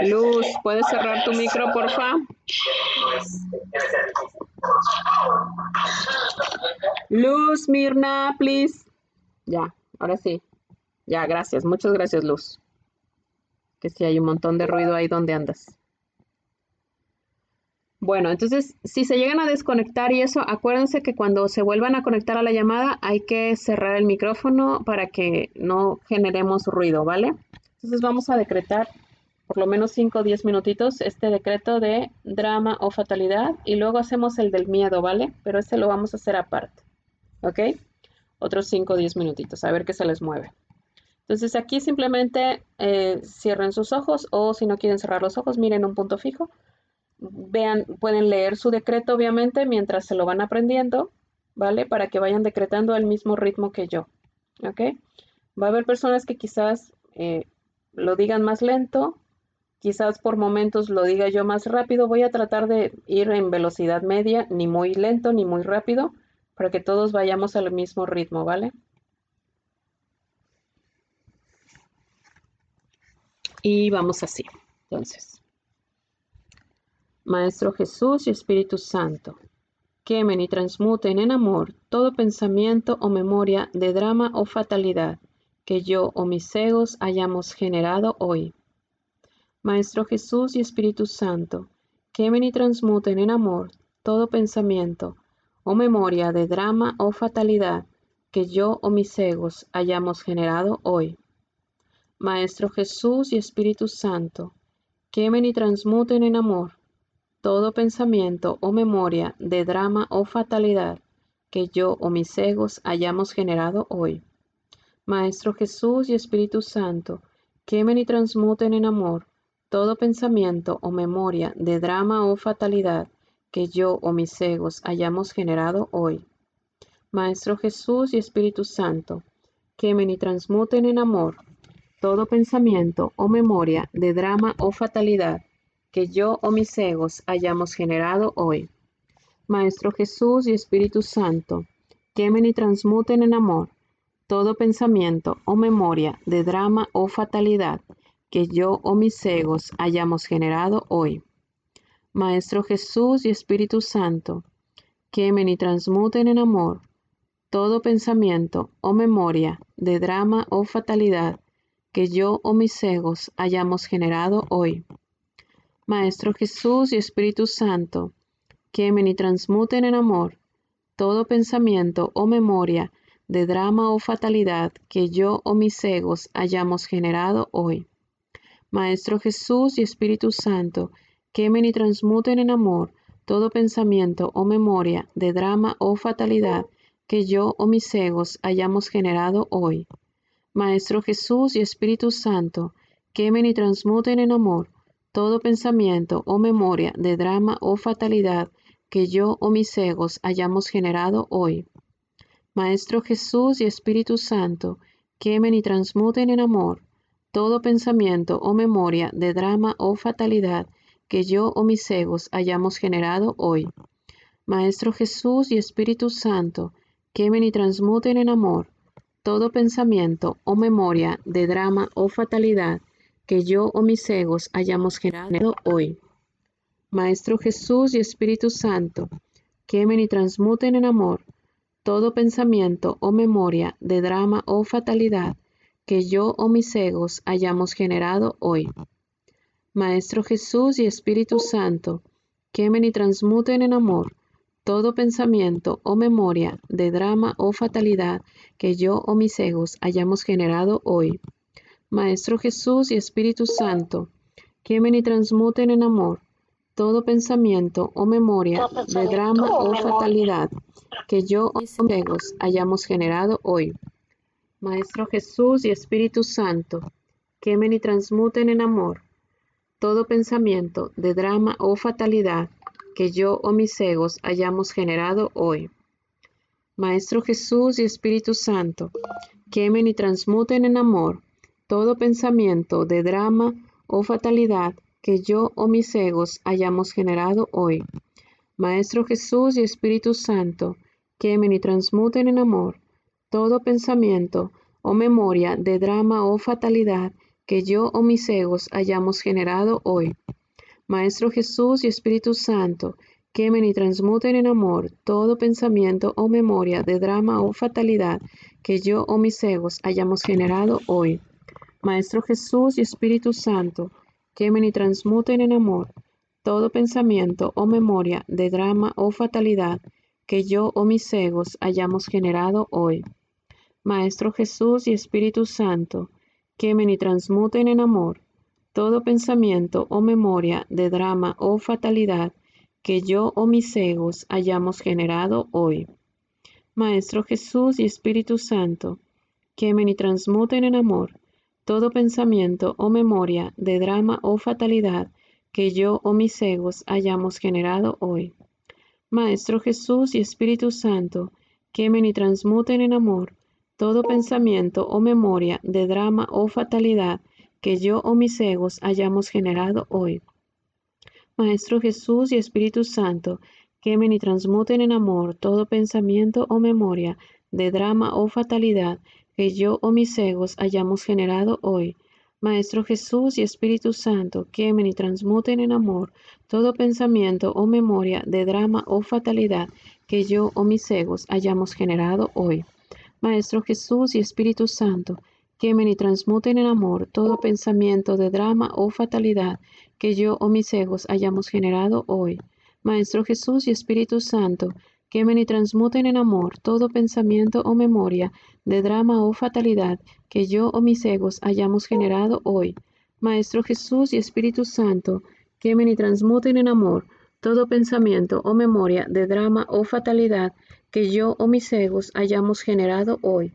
B: Luz, ¿puedes cerrar tu micro, porfa? Luz, Mirna, please. Ya, ahora sí. Ya, gracias. Muchas gracias, Luz. Que sí hay un montón de ruido ahí donde andas. Bueno, entonces, si se llegan a desconectar y eso, acuérdense que cuando se vuelvan a conectar a la llamada hay que cerrar el micrófono para que no generemos ruido, ¿vale? Entonces vamos a decretar por lo menos 5 o 10 minutitos este decreto de drama o fatalidad y luego hacemos el del miedo, ¿vale? Pero este lo vamos a hacer aparte, ¿ok? Otros 5 o 10 minutitos, a ver qué se les mueve. Entonces aquí simplemente eh, cierren sus ojos o si no quieren cerrar los ojos, miren un punto fijo. Vean, pueden leer su decreto obviamente mientras se lo van aprendiendo, ¿vale? Para que vayan decretando al mismo ritmo que yo, ¿ok? Va a haber personas que quizás eh, lo digan más lento, quizás por momentos lo diga yo más rápido. Voy a tratar de ir en velocidad media, ni muy lento ni muy rápido, para que todos vayamos al mismo ritmo, ¿vale? Y vamos así. Entonces, Maestro Jesús y Espíritu Santo, quemen y transmuten en amor todo pensamiento o memoria de drama o fatalidad que yo o mis egos hayamos generado hoy. Maestro Jesús y Espíritu Santo, quemen y transmuten en amor todo pensamiento o memoria de drama o fatalidad que yo o mis egos hayamos generado hoy. Maestro Jesús y Espíritu Santo, quemen y transmuten en amor todo pensamiento o memoria de drama o fatalidad que yo o mis egos hayamos generado hoy. Maestro Jesús y Espíritu Santo, quemen y transmuten en amor todo pensamiento o memoria de drama o fatalidad que yo o mis egos hayamos generado hoy. Maestro Jesús y Espíritu Santo, quemen y transmuten en amor todo pensamiento o memoria de drama o fatalidad que yo o mis egos hayamos generado hoy. Maestro Jesús y Espíritu Santo, quemen y transmuten en amor todo pensamiento o memoria de drama o fatalidad que yo o mis egos hayamos generado hoy. Maestro Jesús y Espíritu Santo, quemen y transmuten en amor todo pensamiento o memoria de drama o fatalidad que yo o mis egos hayamos generado hoy. Maestro Jesús y Espíritu Santo, quemen y transmuten en amor todo pensamiento o memoria de drama o fatalidad que yo o mis egos hayamos generado hoy. Maestro Jesús y Espíritu Santo, quemen y transmuten en amor todo pensamiento o memoria de drama o fatalidad que yo o mis egos hayamos generado hoy. Maestro Jesús y Espíritu Santo, quemen y transmuten en amor todo pensamiento o memoria de drama o fatalidad que yo o mis egos hayamos generado hoy. Maestro Jesús y Espíritu Santo, quemen y transmuten en amor todo pensamiento o memoria de drama o fatalidad que yo o mis egos hayamos generado hoy. Maestro Jesús y Espíritu Santo, quemen y transmuten en amor todo pensamiento o memoria de drama o fatalidad que yo o mis egos hayamos generado hoy. Maestro Jesús y Espíritu Santo, quemen y transmuten en amor todo pensamiento o memoria de drama o fatalidad que yo o mis egos hayamos generado hoy. Maestro Jesús y Espíritu Santo, quemen y transmuten en amor todo pensamiento o memoria de drama o fatalidad que yo o mis egos hayamos generado hoy. Maestro Jesús y Espíritu Santo, quemen y transmuten en amor todo pensamiento o memoria de drama o fatalidad que yo o mis egos hayamos generado hoy. Maestro Jesús y Espíritu Santo, quemen y transmuten en amor todo pensamiento de drama o fatalidad que yo o mis egos hayamos generado hoy. Maestro Jesús y Espíritu Santo, quemen y transmuten en amor todo pensamiento de drama o fatalidad que yo o mis egos hayamos generado hoy. Maestro Jesús y Espíritu Santo, quemen y transmuten en amor todo pensamiento o memoria de drama o fatalidad que yo o mis egos hayamos generado hoy. Maestro Jesús y Espíritu Santo, quemen y transmuten en amor todo pensamiento o memoria de drama o fatalidad que yo o mis egos hayamos generado hoy. Maestro Jesús y Espíritu Santo, quemen y transmuten en amor todo pensamiento o memoria de drama o fatalidad que yo o mis egos hayamos generado hoy. Maestro Jesús y Espíritu Santo, quemen y transmuten en amor todo pensamiento o memoria de drama o fatalidad que yo o mis egos hayamos generado hoy. Maestro Jesús y Espíritu Santo, quemen y transmuten en amor todo pensamiento o memoria de drama o fatalidad que yo o mis egos hayamos generado hoy. Maestro Jesús y Espíritu Santo, quemen y transmuten en amor todo pensamiento o memoria de drama o fatalidad que yo o mis egos hayamos generado hoy. Maestro Jesús y Espíritu Santo, quemen y transmuten en amor todo pensamiento o memoria de drama o fatalidad que yo o mis egos hayamos generado hoy. Maestro Jesús y Espíritu Santo, quemen y transmuten en amor todo pensamiento o memoria de drama o fatalidad que yo o mis egos hayamos generado hoy. Maestro Jesús y Espíritu Santo, quemen y transmuten en amor todo pensamiento de drama o fatalidad que yo o mis egos hayamos generado hoy. Maestro Jesús y Espíritu Santo, quemen y transmuten en amor todo pensamiento o memoria de drama o fatalidad que yo o mis egos hayamos generado hoy. Maestro Jesús y Espíritu Santo, quemen y transmuten en amor todo pensamiento o memoria de drama o fatalidad que yo o mis egos hayamos generado hoy.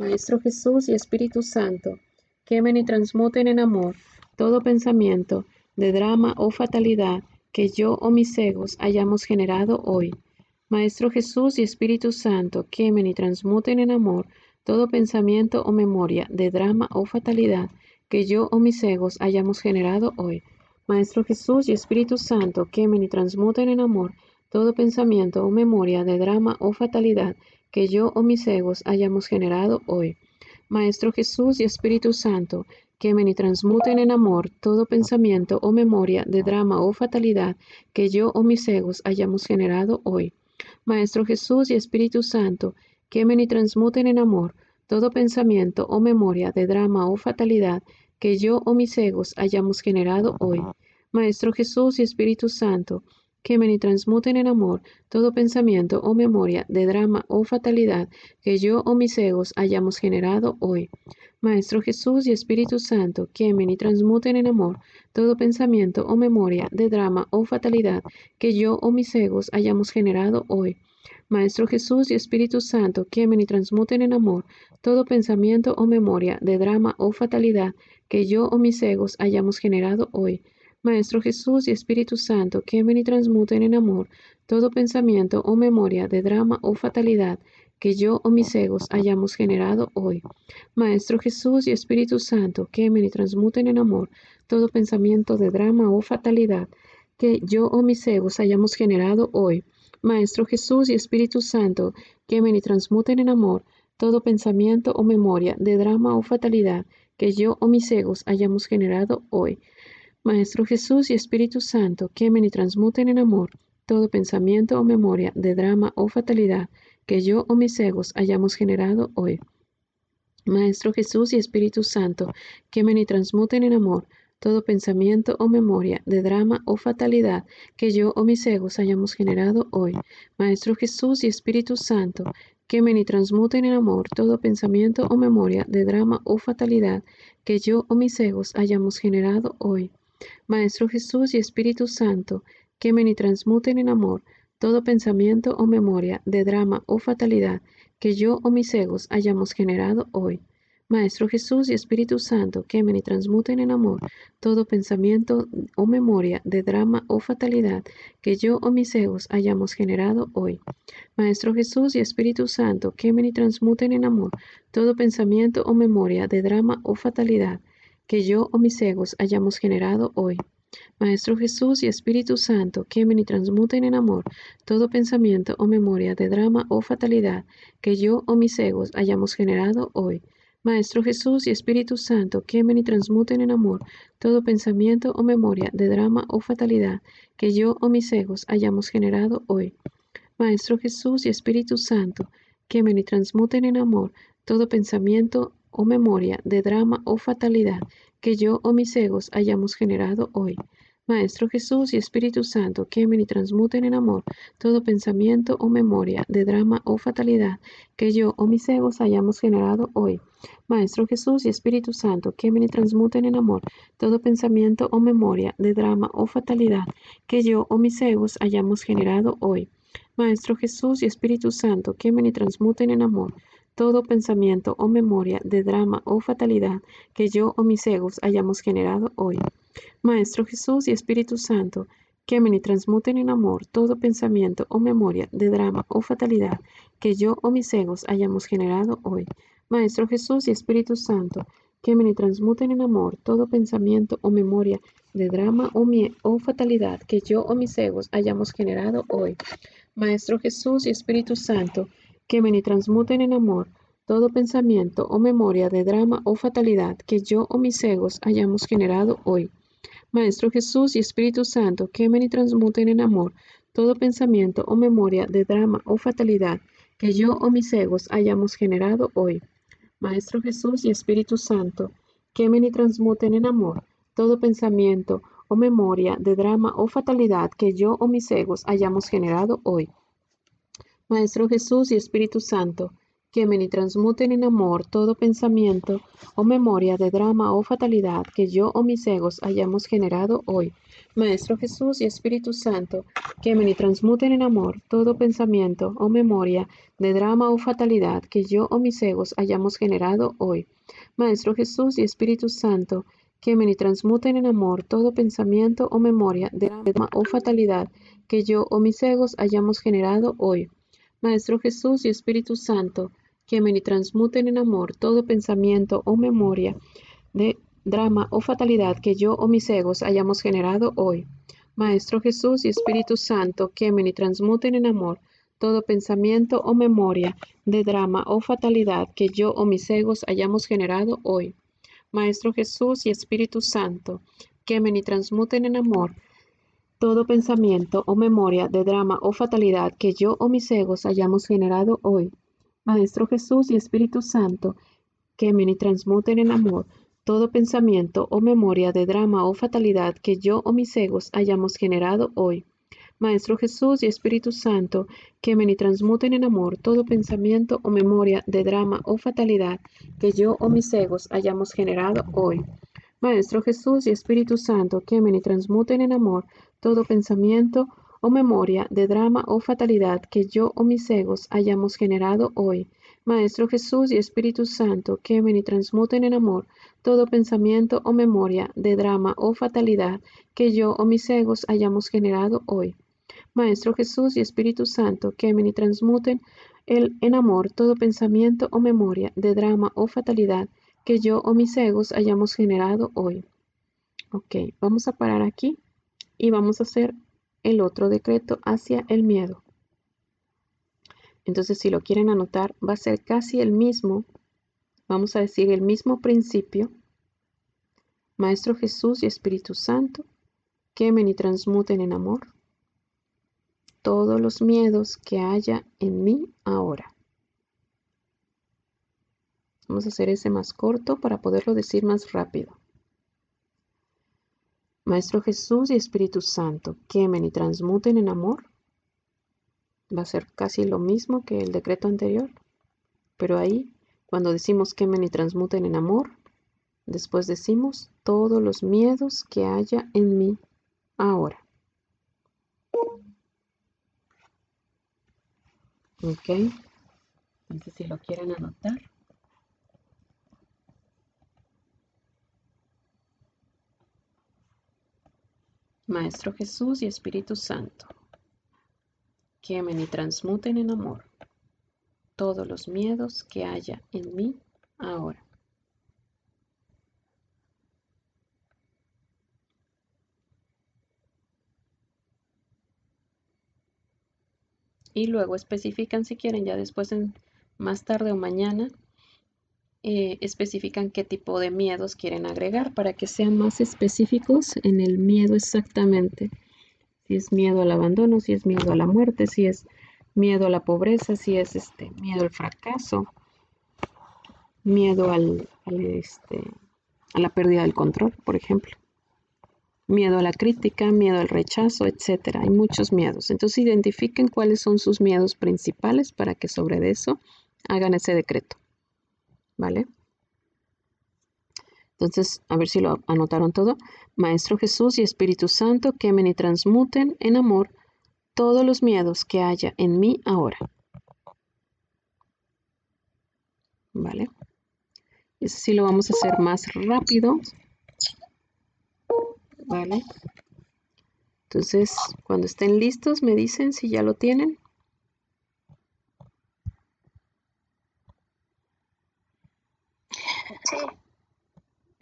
B: Maestro Jesús y Espíritu Santo, quemen y transmuten en amor todo pensamiento de drama o fatalidad que yo o mis egos hayamos generado hoy. Maestro Jesús y Espíritu Santo, quemen y transmuten en amor todo pensamiento o memoria de drama o fatalidad que yo o mis egos hayamos generado hoy. Maestro Jesús y Espíritu Santo, quemen y transmuten en amor todo pensamiento o memoria de drama o fatalidad que yo o mis egos hayamos generado hoy. Maestro Jesús y Espíritu Santo, quemen y transmuten en amor todo pensamiento o memoria de drama o fatalidad que yo o mis egos hayamos generado hoy. Maestro Jesús y Espíritu Santo, quemen y transmuten en amor todo pensamiento o memoria de drama o fatalidad que yo o mis egos hayamos generado hoy. Maestro Jesús y Espíritu Santo, quemen y transmuten en amor todo pensamiento o memoria de drama o fatalidad que yo o mis egos hayamos generado hoy. Maestro Jesús y Espíritu Santo, quemen y transmuten en amor todo pensamiento o memoria de drama o fatalidad que yo o mis egos hayamos generado hoy. Maestro Jesús y Espíritu Santo, quemen y transmuten en amor todo pensamiento o memoria de drama o fatalidad que yo o mis egos hayamos generado hoy. Maestro Jesús y Espíritu Santo, quemen y transmuten en amor todo pensamiento o memoria de drama o fatalidad que yo o mis egos hayamos generado hoy. Maestro Jesús y Espíritu Santo, quemen y transmuten en amor todo pensamiento de drama o fatalidad que yo o mis egos hayamos generado hoy. Maestro Jesús y Espíritu Santo, quemen y transmuten en amor todo pensamiento o memoria de drama o fatalidad que yo o mis egos hayamos generado hoy. Maestro Jesús y Espíritu Santo, quemen y transmuten en amor todo pensamiento o memoria de drama o fatalidad que yo o mis egos hayamos generado hoy. Maestro Jesús y Espíritu Santo, quemen y transmuten en amor todo pensamiento o memoria de drama o fatalidad que yo o mis egos hayamos generado hoy. Maestro Jesús y Espíritu Santo, quemen y transmuten en amor todo pensamiento o memoria de drama o fatalidad que yo o mis egos hayamos generado hoy. Maestro Jesús y Espíritu Santo, quemen y transmuten en amor todo pensamiento o memoria de drama o fatalidad que yo o mis egos hayamos generado hoy. Maestro Jesús y Espíritu Santo, quemen y transmuten en amor todo pensamiento o memoria de drama o fatalidad que yo o mis egos hayamos generado hoy. Maestro Jesús y Espíritu Santo, quemen y transmuten en amor todo pensamiento o memoria de drama o fatalidad que yo o mis egos hayamos generado hoy. Maestro Jesús y Espíritu Santo, quemen y transmuten en amor todo pensamiento o memoria de drama o fatalidad que yo o mis egos hayamos generado hoy. Maestro Jesús y Espíritu Santo, quemen y transmuten en amor todo pensamiento o memoria de drama o fatalidad que yo o mis egos hayamos generado hoy. Maestro Jesús y Espíritu Santo, quemen y transmuten en amor todo pensamiento o memoria de drama o fatalidad que yo o mis egos hayamos generado hoy. Maestro Jesús y Espíritu Santo, quemen y transmuten en amor todo pensamiento o memoria de drama o fatalidad que yo o mis egos hayamos generado hoy. Maestro Jesús y Espíritu Santo, quemen y transmuten en amor todo pensamiento o memoria de drama o fatalidad que yo o mis egos hayamos generado hoy. Maestro Jesús y Espíritu Santo, quemen y transmuten en amor todo pensamiento o memoria de drama o fatalidad que yo o mis egos hayamos generado hoy. Maestro Jesús y Espíritu Santo, quemen y transmuten en amor todo pensamiento o memoria de drama o fatalidad que yo o mis egos hayamos generado hoy. Maestro Jesús y Espíritu Santo, quemen y transmuten en amor todo pensamiento o memoria de drama o, o fatalidad que yo o mis egos hayamos generado hoy. Maestro Jesús y Espíritu Santo, quemen y transmuten en amor todo pensamiento o memoria de drama o fatalidad que yo o mis egos hayamos generado hoy. Maestro Jesús y Espíritu Santo, quemen y transmuten en amor todo pensamiento o memoria de drama o fatalidad que yo o mis egos hayamos generado hoy. Maestro Jesús y Espíritu Santo, quemen y transmuten en amor todo pensamiento o memoria de drama o fatalidad que yo o mis egos hayamos generado hoy. Maestro Jesús y Espíritu Santo, quemen y transmuten en amor todo pensamiento o memoria de drama o fatalidad que yo o mis egos hayamos generado hoy. Maestro Jesús y Espíritu Santo, quemen y transmuten en amor todo pensamiento o memoria de drama o fatalidad que yo o mis egos hayamos generado hoy. Maestro Jesús y Espíritu Santo, quemen y transmuten en amor todo pensamiento o memoria de drama o fatalidad que yo o mis egos hayamos generado hoy. Maestro Jesús y Espíritu Santo, quemen y transmuten en amor todo pensamiento o memoria de drama o fatalidad que yo o mis egos hayamos generado hoy. Maestro Jesús y Espíritu Santo, quemen y transmuten en amor todo pensamiento o memoria de drama o fatalidad que yo o mis egos hayamos generado hoy. Maestro Jesús y Espíritu Santo, quemen y transmuten en amor todo pensamiento o memoria de drama o fatalidad que yo o mis egos hayamos generado hoy. Maestro Jesús y Espíritu Santo, quemen y transmuten en amor todo pensamiento o memoria de drama o fatalidad que yo o mis egos hayamos generado hoy. Maestro Jesús y Espíritu Santo, quemen y transmuten en amor todo pensamiento o memoria de drama o fatalidad que yo o mis egos hayamos generado hoy. Maestro Jesús y Espíritu Santo, quemen y transmuten en amor todo pensamiento o memoria de drama o fatalidad que yo o mis egos hayamos generado hoy. Maestro Jesús y Espíritu Santo, quemen y transmuten en amor todo pensamiento o memoria de drama o fatalidad que yo o mis egos hayamos generado hoy. Maestro Jesús y Espíritu Santo, quemen y transmuten el, en amor todo pensamiento o memoria de drama o fatalidad que yo o mis egos hayamos generado hoy. Ok, vamos a parar aquí y vamos a hacer el otro decreto hacia el miedo. Entonces, si lo quieren anotar, va a ser casi el mismo, vamos a decir el mismo principio. Maestro Jesús y Espíritu Santo, quemen y transmuten en amor todos los miedos que haya en mí ahora. Vamos a hacer ese más corto para poderlo decir más rápido. Maestro Jesús y Espíritu Santo, quemen y transmuten en amor. Va a ser casi lo mismo que el decreto anterior, pero ahí, cuando decimos quemen y transmuten en amor, después decimos todos los miedos que haya en mí ahora. Ok, entonces si lo quieren anotar. Maestro Jesús y Espíritu Santo, quemen y transmuten en amor todos los miedos que haya en mí ahora. Y luego especifican si quieren ya después en más tarde o mañana eh, especifican qué tipo de miedos quieren agregar para que sean más específicos en el miedo exactamente. Si es miedo al abandono, si es miedo a la muerte, si es miedo a la pobreza, si es este miedo al fracaso, miedo al, este, a la pérdida del control, por ejemplo. Miedo a la crítica, miedo al rechazo, etcétera. Hay muchos miedos. Entonces identifiquen cuáles son sus miedos principales para que sobre eso hagan ese decreto. ¿Vale? Entonces, a ver si lo anotaron todo. Maestro Jesús y Espíritu Santo, quemen y transmuten en amor todos los miedos que haya en mí ahora. ¿Vale? Ese sí lo vamos a hacer más rápido. ¿Vale? Entonces, cuando estén listos, me dicen si ya lo tienen.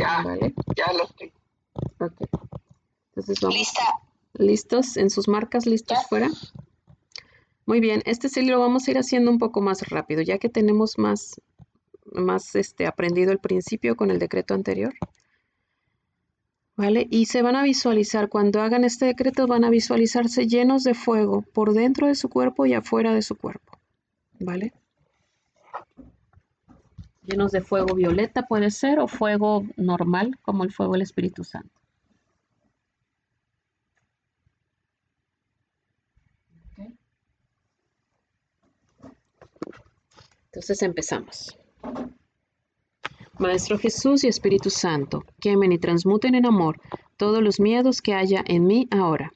K: Ya,
B: ¿Vale?
K: ya lo estoy.
B: Ok. Entonces vamos.
E: Lista.
B: ¿Listos? ¿En sus marcas listos fuera? Muy bien, este sí lo vamos a ir haciendo un poco más rápido, ya que tenemos más, más este, aprendido el principio con el decreto anterior. ¿Vale? Y se van a visualizar, cuando hagan este decreto van a visualizarse llenos de fuego por dentro de su cuerpo y afuera de su cuerpo. ¿Vale? Llenos de fuego violeta puede ser o fuego normal como el fuego del Espíritu Santo. Entonces empezamos. Maestro Jesús y Espíritu Santo, quemen y transmuten en amor todos los miedos que haya en mí ahora.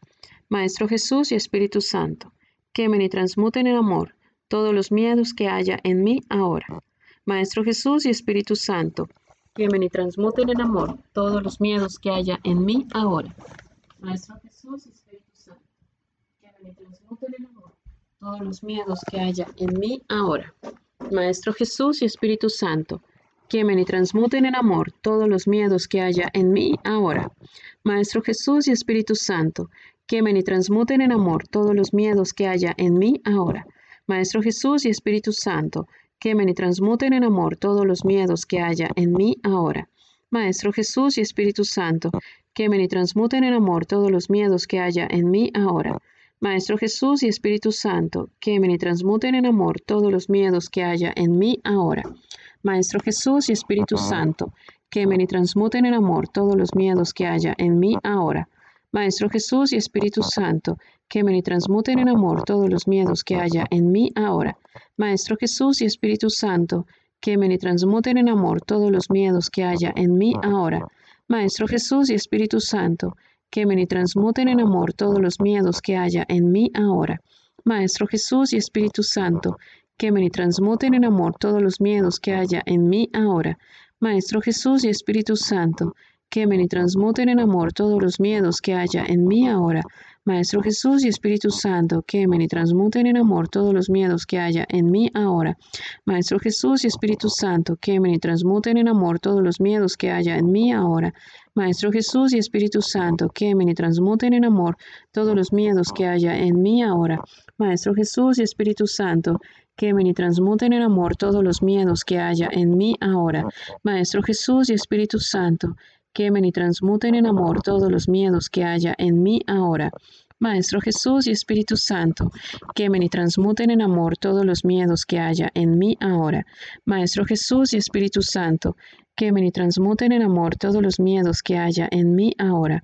B: Maestro Jesús y Espíritu Santo, quemen y transmuten en amor todos los miedos que haya en mí ahora. Maestro Jesús y Espíritu Santo, quemen y transmuten en amor todos los miedos que haya en mí ahora. Maestro Jesús y Espíritu Santo, quemen y transmuten en amor todos los miedos que haya en mí ahora. Maestro Jesús y Espíritu Santo, quemen y transmuten en amor todos los miedos que haya en mí ahora. Maestro Jesús y Espíritu Santo, quemen y transmuten en amor todos los miedos que haya en mí ahora. Maestro Jesús y Espíritu Santo, quemen y transmuten en amor todos los miedos que haya en mí ahora. Maestro Jesús y Espíritu Santo, quemen y transmuten en amor todos los miedos que haya en mí ahora. Maestro Jesús y Espíritu Santo, quemen y transmuten en amor todos los miedos que haya en mí ahora. Maestro Jesús y Espíritu Santo, quemen y transmuten en amor todos los miedos que haya en mí ahora. Maestro Jesús y Espíritu Santo, quemen y transmuten en amor todos los miedos que haya en mí ahora. Maestro Jesús y Espíritu Santo, quemen y transmuten en amor todos los miedos que haya en mí ahora. Maestro Jesús y Espíritu Santo, quemen y transmuten en amor todos los miedos que haya en mí ahora. Maestro Jesús y Espíritu Santo, quemen y transmuten en amor todos los miedos que haya en mí ahora. Maestro Jesús y Espíritu Santo, quemen y transmuten en amor todos los miedos que haya en mí ahora. Maestro Jesús y Espíritu Santo, quemen y transmuten en amor todos los miedos que haya en mí ahora. Maestro Jesús y Espíritu Santo, quemen y transmuten en amor todos los miedos que haya en mí ahora. Maestro Jesús y Espíritu Santo, quemen y transmuten en amor todos los miedos que haya en mí ahora. Maestro Jesús y Espíritu Santo, quemen y transmuten en amor todos los miedos que haya en mí ahora. Maestro Jesús y Espíritu Santo, quemen y transmuten en amor todos los miedos que haya en mí ahora. Maestro Jesús y Espíritu Santo, quemen y transmuten en amor todos los miedos que haya en mí ahora. Maestro Jesús y Espíritu Santo, quemen y transmuten en amor todos los miedos que haya en mí ahora.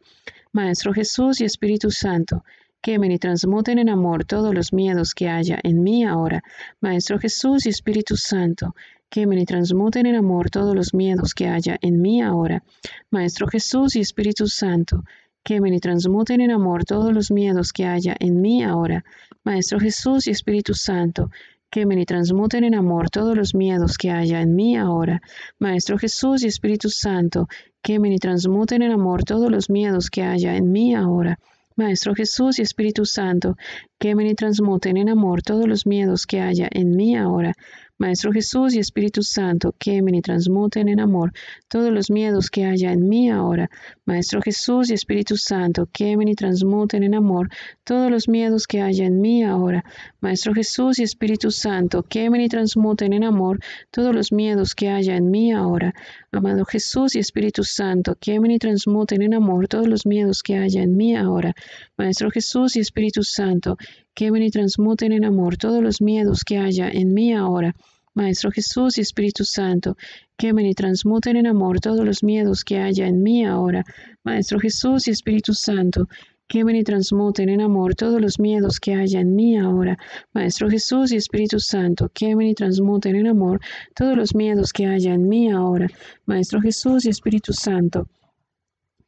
B: Maestro Jesús y Espíritu Santo, quemen y transmuten en amor todos los miedos que haya en mí ahora. Maestro Jesús y Espíritu Santo, quemen y transmuten en amor todos los miedos que haya en mí ahora. Maestro Jesús y Espíritu Santo, quemen y transmuten en amor todos los miedos que haya en mí ahora. Maestro Jesús y Espíritu Santo, quemen y transmuten en amor todos los miedos que haya en mí ahora. Maestro Jesús y Espíritu Santo, quemen y transmuten en amor todos los miedos que haya en mí ahora. Maestro Jesús y Espíritu Santo, quemen y transmuten en amor todos los miedos que haya en mí ahora. Maestro Jesús y Espíritu Santo, quemen y transmuten en amor todos los miedos que haya en mí ahora. Maestro Jesús y Espíritu Santo, quemen y transmuten en amor todos los miedos que haya en mí ahora. Maestro Jesús y Espíritu Santo, quemen y transmuten en amor todos los miedos que haya en mí ahora. Amado Jesús y Espíritu Santo, quemen y transmuten en amor todos los miedos que haya en mí ahora. Maestro Jesús y Espíritu Santo, quemen y transmuten en amor todos los miedos que haya en mí ahora. Maestro Jesús y Espíritu Santo, quemen y transmuten en amor todos los miedos que haya en mí ahora. Maestro Jesús y Espíritu Santo, quemen y transmuten en amor todos los miedos que haya en mí ahora. Maestro Jesús y Espíritu Santo, quemen y transmuten en amor todos los miedos que haya en mí ahora. Maestro Jesús y Espíritu Santo,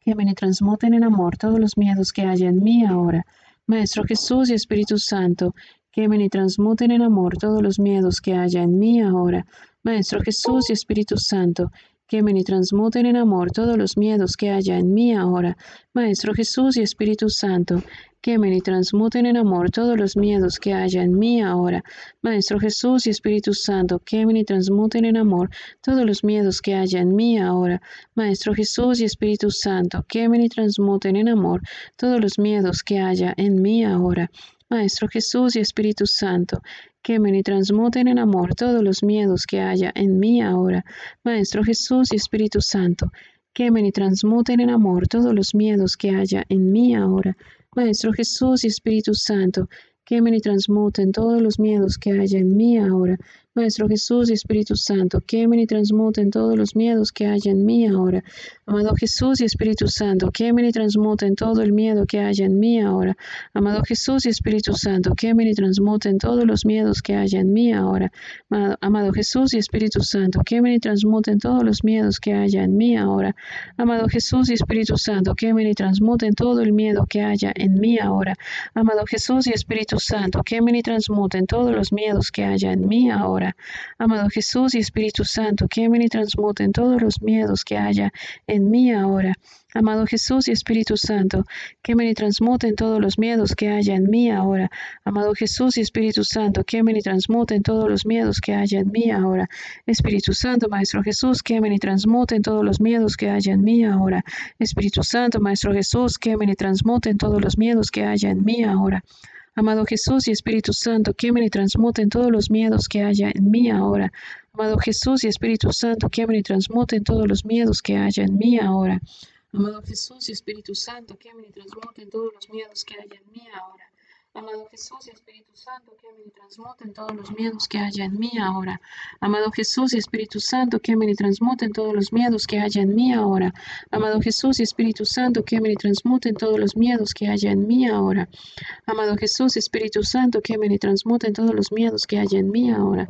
B: quemen y transmuten en amor todos los miedos que haya en mí ahora. Maestro Jesús y Espíritu Santo, quemen y transmuten en amor todos los miedos que haya en mí ahora. Maestro Jesús y Espíritu Santo, quemen y transmuten en amor todos los miedos que haya en mí ahora. Maestro Jesús y Espíritu Santo, quemen y transmuten en amor todos los miedos que haya en mí ahora. Maestro Jesús y Espíritu Santo, quemen y transmuten en amor todos los miedos que haya en mí ahora. Maestro Jesús y Espíritu Santo, quemen y transmuten en amor todos los miedos que haya en mí ahora. Maestro Jesús y Espíritu Santo, quemen y transmuten en amor todos los miedos que haya en mí ahora. Maestro Jesús y Espíritu Santo, quemen y transmuten en amor todos los miedos que haya en mí ahora. Maestro Jesús y Espíritu Santo, quemen y transmuten todos los miedos que haya en mí ahora. Maestro Jesús y Espíritu Santo, quemen y transmuten todos los miedos que haya en mí ahora. Amado Jesús y Espíritu Santo, quemen y transmuten todo el miedo que haya en mí ahora. Amado Jesús y Espíritu Santo, quemen y transmuten todos los miedos que haya en mí ahora. Amado Jesús y Espíritu Santo, quemen y transmuten todos los miedos que haya en mí ahora. Amado Jesús y Espíritu Santo, quemen y transmuten todo el miedo que haya en mí ahora. Amado Jesús y Espíritu Santo, quemen y transmuten todos los miedos que haya en mí ahora. Amado Jesús y Espíritu Santo, quemen y transmuten todos los miedos que haya en mí ahora. Amado Jesús y Espíritu Santo, quemen y transmuten todos los miedos que haya en mí ahora. Amado Jesús y Espíritu Santo, quemen y transmuten todos los miedos que haya en mí ahora. Espíritu Santo, Maestro Jesús, quemen y transmuten todos los miedos que haya en mí ahora. Espíritu Santo, Maestro Jesús, quemen y transmuten todos los miedos que haya en mí ahora. Amado Jesús y Espíritu Santo, quemen y transmuten todos los miedos que haya en mí ahora. Amado Jesús y Espíritu Santo, quemen y transmuten todos los miedos que haya en mí ahora. Amado Jesús y Espíritu Santo, quemen y transmuten todos los miedos que haya en mí ahora. Amado Jesús y Espíritu Santo, quemen y transmuten todos los miedos que haya en mí ahora. Amado Jesús y Espíritu Santo, quemen y transmuten todos los miedos que haya en mí ahora. Amado Jesús y Espíritu Santo, quemen y transmuten todos los miedos que haya en mí ahora. Amado Jesús y Espíritu Santo, quemen y transmuten todos los miedos que haya en mí ahora.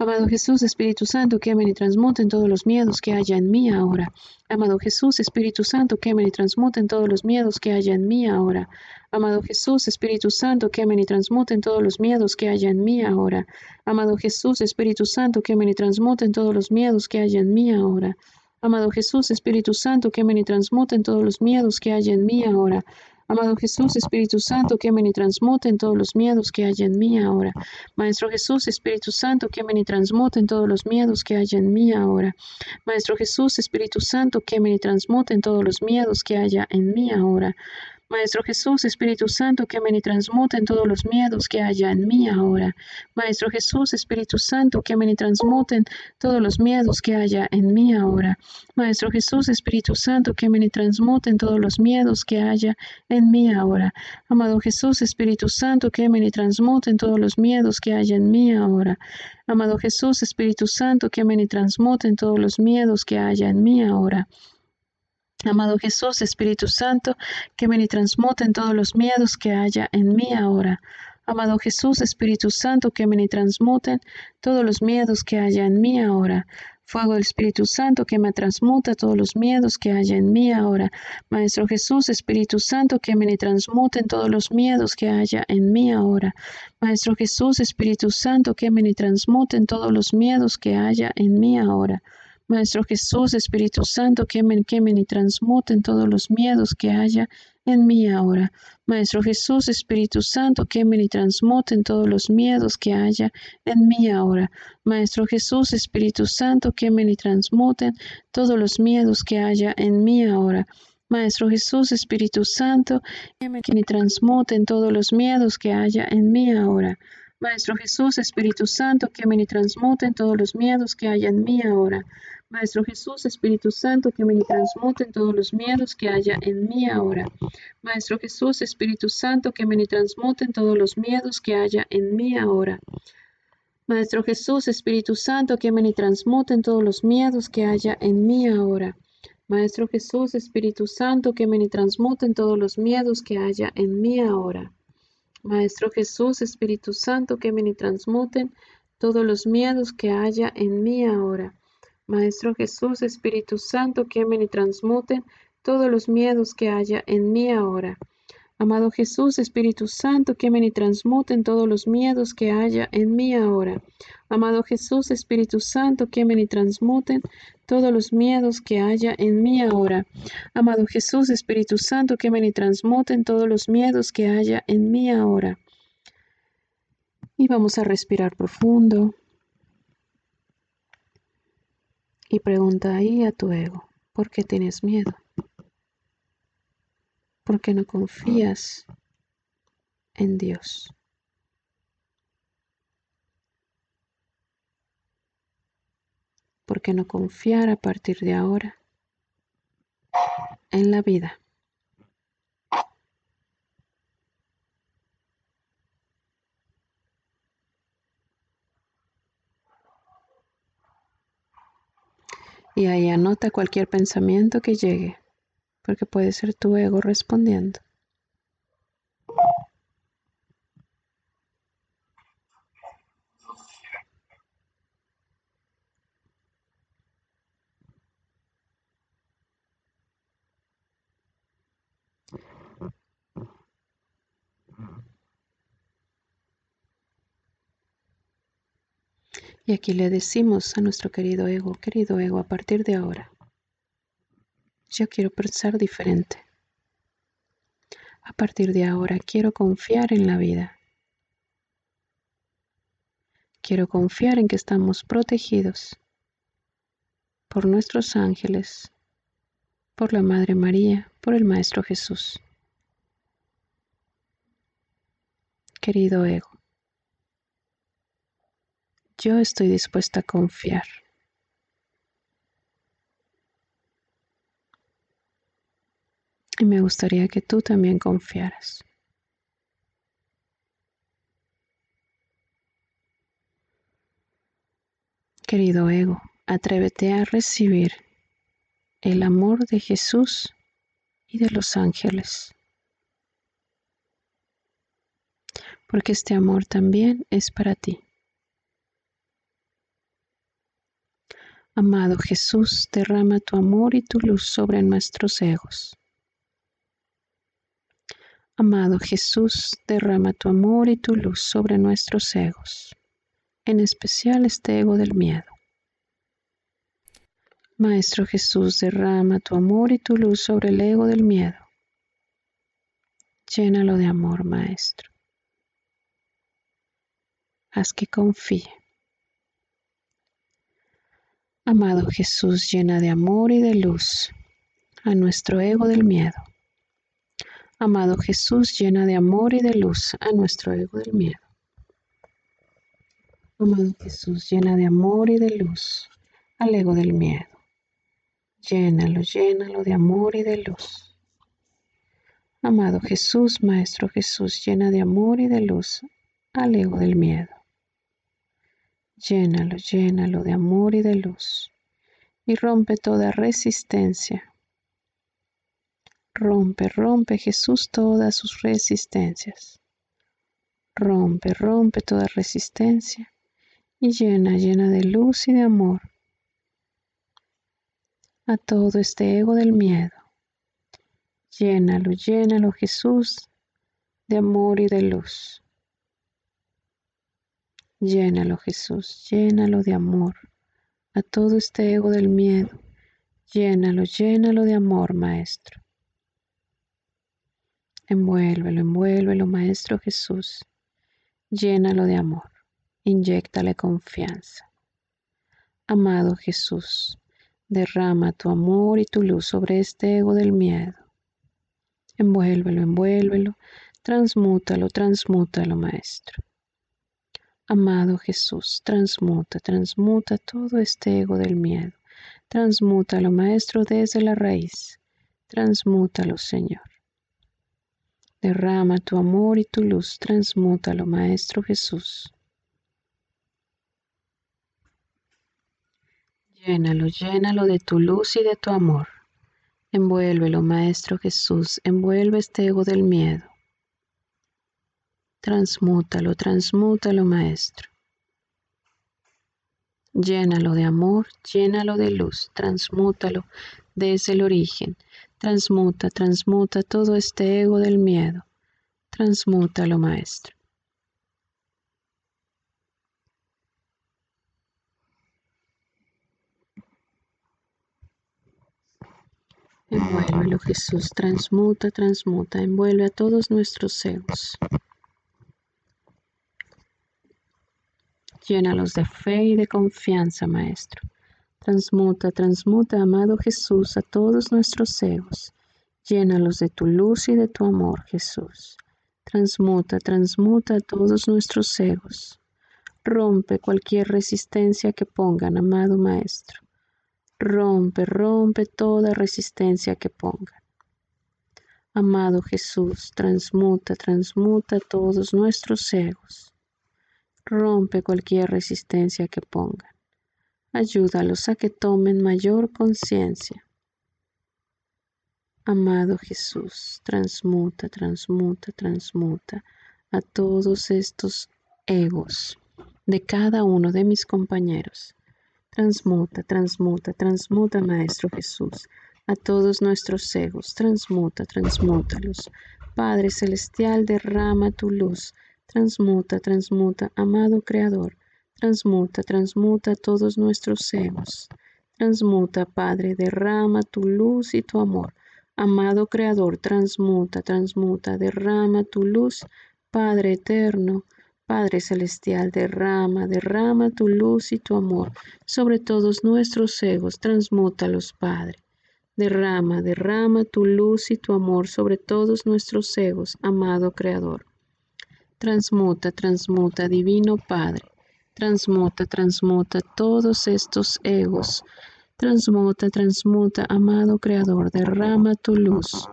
B: Amado Jesús, Espíritu Santo, quemen y transmuten todos los miedos que haya en mí ahora. Amado Jesús, Espíritu Santo, quemen y transmuten todos los miedos que haya en mí ahora. Amado Jesús, Espíritu Santo, quemen y transmuten todos los miedos que haya en mí ahora. Amado Jesús, Espíritu Santo, quemen y transmuten todos los miedos que haya en mí ahora. Amado Jesús, Espíritu Santo, quemen y transmuten todos los miedos que haya en mí ahora. Amado Jesús, Espíritu Santo, quemen y transmuten todos los miedos que haya en mí ahora. Maestro Jesús, Espíritu Santo, quemen y transmuten todos los miedos que haya en mí ahora. Maestro Jesús, Espíritu Santo, quemen y transmuten todos los miedos que haya en mí ahora. Maestro Jesús, Espíritu Santo, quemen y transmuten todos los miedos que haya en mí ahora. Maestro Jesús, Espíritu Santo, quemen y transmuten todos los miedos que haya en mí ahora. Maestro Jesús, Espíritu Santo, quemen y transmuten todos los miedos que haya en mí ahora. Amado Jesús, Espíritu Santo, quemen y transmuten todos los miedos que haya en mí ahora. Amado Jesús, Espíritu Santo, quemen y transmuten todos los miedos que haya en mí ahora. Amado Jesús, Espíritu Santo, quemen y transmuten todos los miedos que haya en mí ahora. Amado Jesús, Espíritu Santo, quemen y transmuten todos los miedos que haya en mí ahora. Fuego del Espíritu Santo que me transmuta todos los miedos que haya en mí ahora. Maestro Jesús, Espíritu Santo, quemen y transmuten todos los miedos que haya en mí ahora. Maestro Jesús, Espíritu Santo, quemen y transmuten todos los miedos que haya en mí ahora. Maestro Jesús, Espíritu Santo, quemen, quemen y transmuten todos los miedos que haya en mí ahora. Maestro Jesús, Espíritu Santo, quemen y transmuten todos los miedos que haya en mí ahora. Maestro Jesús, Espíritu Santo, quemen y transmuten todos los miedos que haya en mí ahora. Maestro Jesús, Espíritu Santo, quemen y transmuten todos los miedos que haya en mí ahora. Maestro Jesús, Espíritu Santo, quemen y transmuten todos los miedos que haya en mí ahora. Maestro Jesús, Espíritu Santo, que me transmuten todos los miedos que haya en mí ahora. Maestro Jesús, Espíritu Santo, que me transmuten todos los miedos que haya en mí ahora. Maestro Jesús, Espíritu Santo, quemen y transmuten todos los miedos que haya en mí ahora. Maestro Jesús, Espíritu Santo, quemen y transmuten todos los miedos que haya en mí ahora. Maestro Jesús, Espíritu Santo, quemen y transmuten todos los miedos que haya en mí ahora. Maestro Jesús, Espíritu Santo, quemen y transmuten todos los miedos que haya en mí ahora. Amado Jesús, Espíritu Santo, quemen y transmuten todos los miedos que haya en mí ahora. Amado Jesús, Espíritu Santo, quemen y transmuten todos los miedos que haya en mí ahora. Amado Jesús, Espíritu Santo, quemen y transmuten todos los miedos que haya en mí ahora. Y vamos a respirar profundo. Y pregunta ahí a tu ego, ¿por qué tienes miedo? porque no confías en Dios. Porque no confiar a partir de ahora en la vida. Y ahí anota cualquier pensamiento que llegue porque puede ser tu ego respondiendo. Y aquí le decimos a nuestro querido ego, querido ego, a partir de ahora, yo quiero pensar diferente. A partir de ahora quiero confiar en la vida. Quiero confiar en que estamos protegidos por nuestros ángeles, por la Madre María, por el Maestro Jesús. Querido ego, yo estoy dispuesta a confiar. Y me gustaría que tú también confiaras. Querido ego, atrévete a recibir el amor de Jesús y de los ángeles. Porque este amor también es para ti. Amado Jesús, derrama tu amor y tu luz sobre nuestros egos. Amado Jesús, derrama tu amor y tu luz sobre nuestros egos, en especial este ego del miedo. Maestro Jesús, derrama tu amor y tu luz sobre el ego del miedo. Llénalo de amor, Maestro. Haz que confíe. Amado Jesús, llena de amor y de luz a nuestro ego del miedo. Amado Jesús, llena de amor y de luz a nuestro ego del miedo. Amado Jesús, llena de amor y de luz al ego del miedo. Llénalo, llénalo de amor y de luz. Amado Jesús, Maestro Jesús, llena de amor y de luz al ego del miedo. Llénalo, llénalo de amor y de luz y rompe toda resistencia Rompe, rompe Jesús todas sus resistencias. Rompe, rompe toda resistencia y llena, llena de luz y de amor a todo este ego del miedo. Llénalo, llénalo Jesús de amor y de luz. Llénalo Jesús, llénalo de amor a todo este ego del miedo. Llénalo, llénalo de amor, Maestro. Envuélvelo, envuélvelo, Maestro Jesús. Llénalo de amor. Inyéctale confianza. Amado Jesús, derrama tu amor y tu luz sobre este ego del miedo. Envuélvelo, envuélvelo, transmútalo, transmútalo, Maestro. Amado Jesús, transmuta, transmuta todo este ego del miedo. Transmútalo, Maestro, desde la raíz. Transmútalo, Señor. Derrama tu amor y tu luz. Transmútalo, Maestro Jesús. Llénalo, llénalo de tu luz y de tu amor. Envuélvelo, Maestro Jesús, envuelve este ego del miedo. Transmútalo, transmútalo, Maestro. Llénalo de amor, llénalo de luz, transmútalo desde el origen. Transmuta, transmuta todo este ego del miedo. Transmútalo, Maestro. Envuélvelo, Jesús, transmuta, transmuta, envuelve a todos nuestros egos. Llénalos de fe y de confianza, Maestro. Transmuta, transmuta, amado Jesús, a todos nuestros egos. Llénalos de tu luz y de tu amor, Jesús. Transmuta, transmuta a todos nuestros egos. Rompe cualquier resistencia que pongan, amado Maestro. Rompe, rompe toda resistencia que pongan. Amado Jesús, transmuta, transmuta todos nuestros egos. Rompe cualquier resistencia que pongan. Ayúdalos a que tomen mayor conciencia. Amado Jesús, transmuta, transmuta, transmuta a todos estos egos de cada uno de mis compañeros Transmuta, transmuta, transmuta, Maestro Jesús, a todos nuestros egos, transmuta, transmútalos. Padre Celestial, derrama tu luz, transmuta, transmuta, amado Creador, transmuta, transmuta todos nuestros egos. Transmuta, Padre, derrama tu luz y tu amor. Amado Creador, transmuta, transmuta, derrama tu luz, Padre eterno, Padre Celestial, derrama, derrama tu luz y tu amor sobre todos nuestros egos, transmútalos, Padre. Derrama, derrama tu luz y tu amor sobre todos nuestros egos, amado Creador. Transmuta, transmuta, Divino Padre. Transmuta, transmuta todos estos egos. Transmuta, transmuta, amado Creador, derrama tu luz.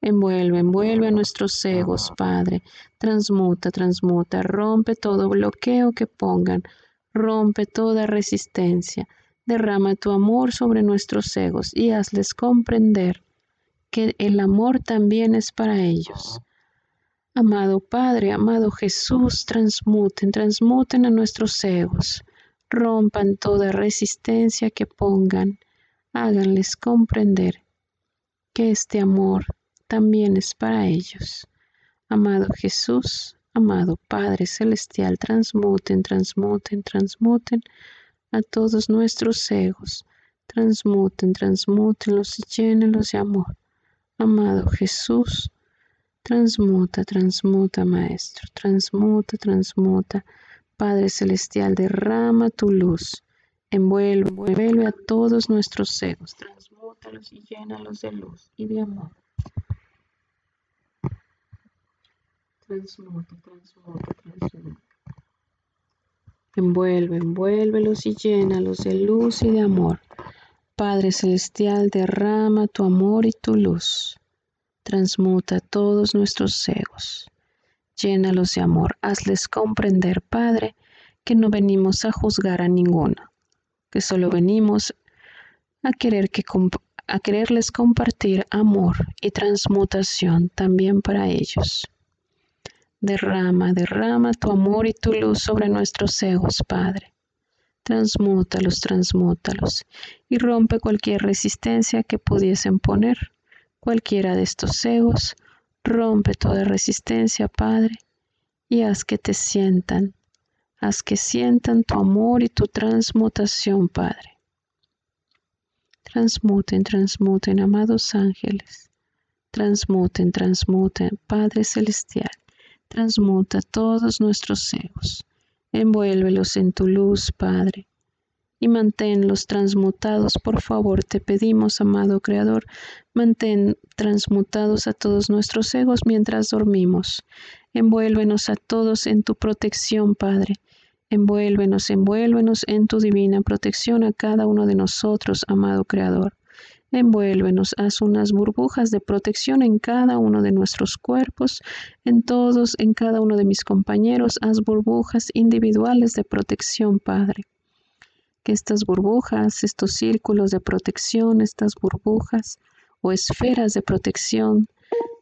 B: Envuelve, envuelve a nuestros egos, Padre. Transmuta, transmuta, rompe todo bloqueo que pongan, rompe toda resistencia. Derrama tu amor sobre nuestros egos y hazles comprender que el amor también es para ellos. Amado Padre, amado Jesús, transmuten, transmuten a nuestros egos, rompan toda resistencia que pongan, háganles comprender que este amor también es para ellos. Amado Jesús, amado Padre Celestial, transmuten, transmuten, transmuten a todos nuestros egos. Transmuten, transmútenlos y llénenlos de amor. Amado Jesús, transmuta, transmuta, Maestro, transmuta, transmuta. Padre Celestial, derrama tu luz. Envuelve, envuelve a todos nuestros egos. Transmútalos y llénalos de luz y de amor. transmuta, transmuta, transmuta. Envuelve, envuélvelos y llénalos de luz y de amor. Padre Celestial, derrama tu amor y tu luz. Transmuta todos nuestros egos. Llénalos de amor. Hazles comprender, Padre, que no venimos a juzgar a ninguno, que solo venimos a, querer que, a quererles compartir amor y transmutación también para ellos. Derrama, derrama tu amor y tu luz sobre nuestros egos, Padre. Transmútalos, transmútalos y rompe cualquier resistencia que pudiesen poner. Cualquiera de estos egos, rompe toda resistencia, Padre, y haz que te sientan, haz que sientan tu amor y tu transmutación, Padre. Transmuten, transmuten, amados ángeles. Transmuten, transmuten, Padre Celestial. Transmuta todos nuestros egos. Envuélvelos en tu luz, Padre, y manténlos transmutados. Por favor, te pedimos, amado Creador, mantén transmutados a todos nuestros egos mientras dormimos. Envuélvenos a todos en tu protección, Padre. Envuélvenos, envuélvenos en tu divina protección a cada uno de nosotros, amado Creador. Envuélvenos, haz unas burbujas de protección en cada uno de nuestros cuerpos, en todos, en cada uno de mis compañeros, haz burbujas individuales de protección, Padre. Que estas burbujas, estos círculos de protección, estas burbujas o esferas de protección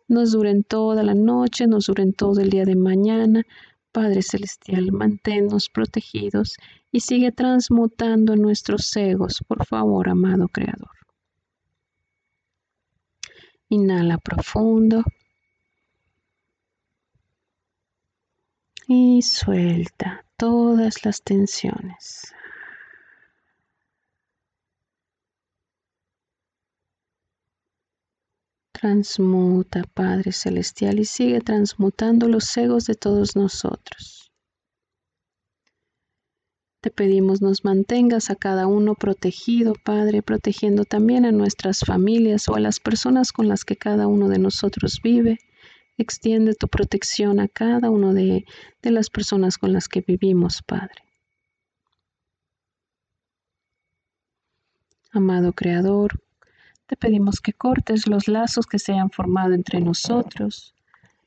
B: nos duren toda la noche, nos duren todo el día de mañana. Padre Celestial, manténnos protegidos y sigue transmutando nuestros egos, por favor, amado Creador. Inhala profundo. Y suelta todas las tensiones. Transmuta, Padre Celestial, y sigue transmutando los egos de todos nosotros. Te pedimos nos mantengas a cada uno protegido, Padre, protegiendo también a nuestras familias o a las personas con las que cada uno de nosotros vive. Extiende tu protección a cada uno de, las personas con las que vivimos, Padre. Amado Creador, te pedimos que cortes los lazos que se hayan formado entre nosotros.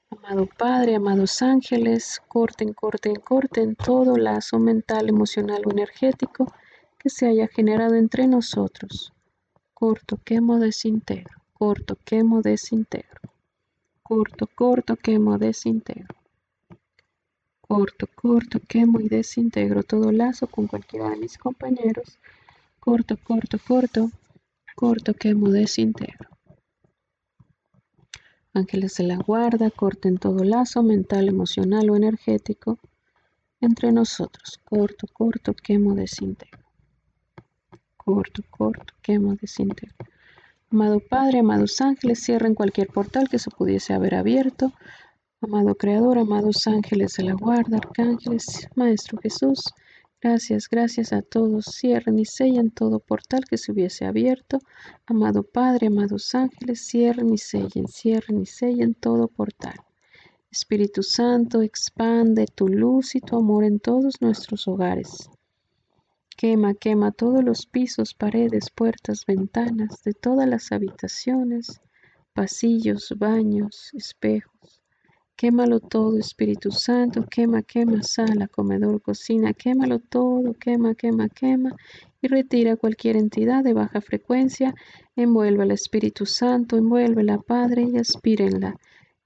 B: Amado Padre, amados ángeles, corten, corten, corten todo lazo mental, emocional o energético que se haya generado entre nosotros. Corto, quemo, desintegro. Corto, quemo, desintegro. Corto, corto, quemo, desintegro. Corto, corto, quemo y desintegro todo lazo con cualquiera de mis compañeros. Corto, corto, corto, corto, quemo, desintegro. Ángeles de la guarda, corten todo lazo mental, emocional o energético entre nosotros. Corto, corto, quemo, desintegro. Corto, corto, quemo, desintegro. Amado Padre, amados ángeles, cierren cualquier portal que se pudiese haber abierto. Amado Creador, amados ángeles de la guarda, arcángeles, Maestro Jesús, Gracias, gracias a todos. Cierren y sellen todo portal que se hubiese abierto. Amado Padre, amados ángeles, cierren y sellen, cierren y sellen todo portal. Espíritu Santo, expande tu luz y tu amor en todos nuestros hogares. Quema, quema todos los pisos, paredes, puertas, ventanas de todas las habitaciones, pasillos, baños, espejos Quémalo todo, Espíritu Santo, quema, quema, sala, comedor, cocina, quémalo todo, quema, quema, quema, y retira cualquier entidad de baja frecuencia, envuelve al Espíritu Santo, envuelve a Padre, y aspírenla.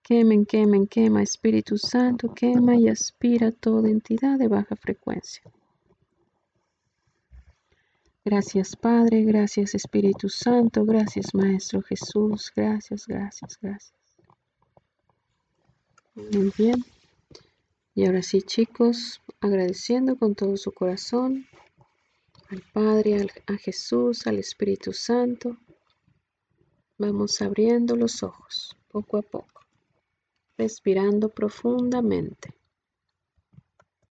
B: Quemen, quemen, quema, Espíritu Santo, quema y aspira toda entidad de baja frecuencia. Gracias Padre, gracias Espíritu Santo, gracias Maestro Jesús, gracias, gracias, gracias. Muy bien. Y ahora sí, chicos, agradeciendo con todo su corazón al Padre, a Jesús, al Espíritu Santo. Vamos abriendo los ojos poco a poco, respirando profundamente.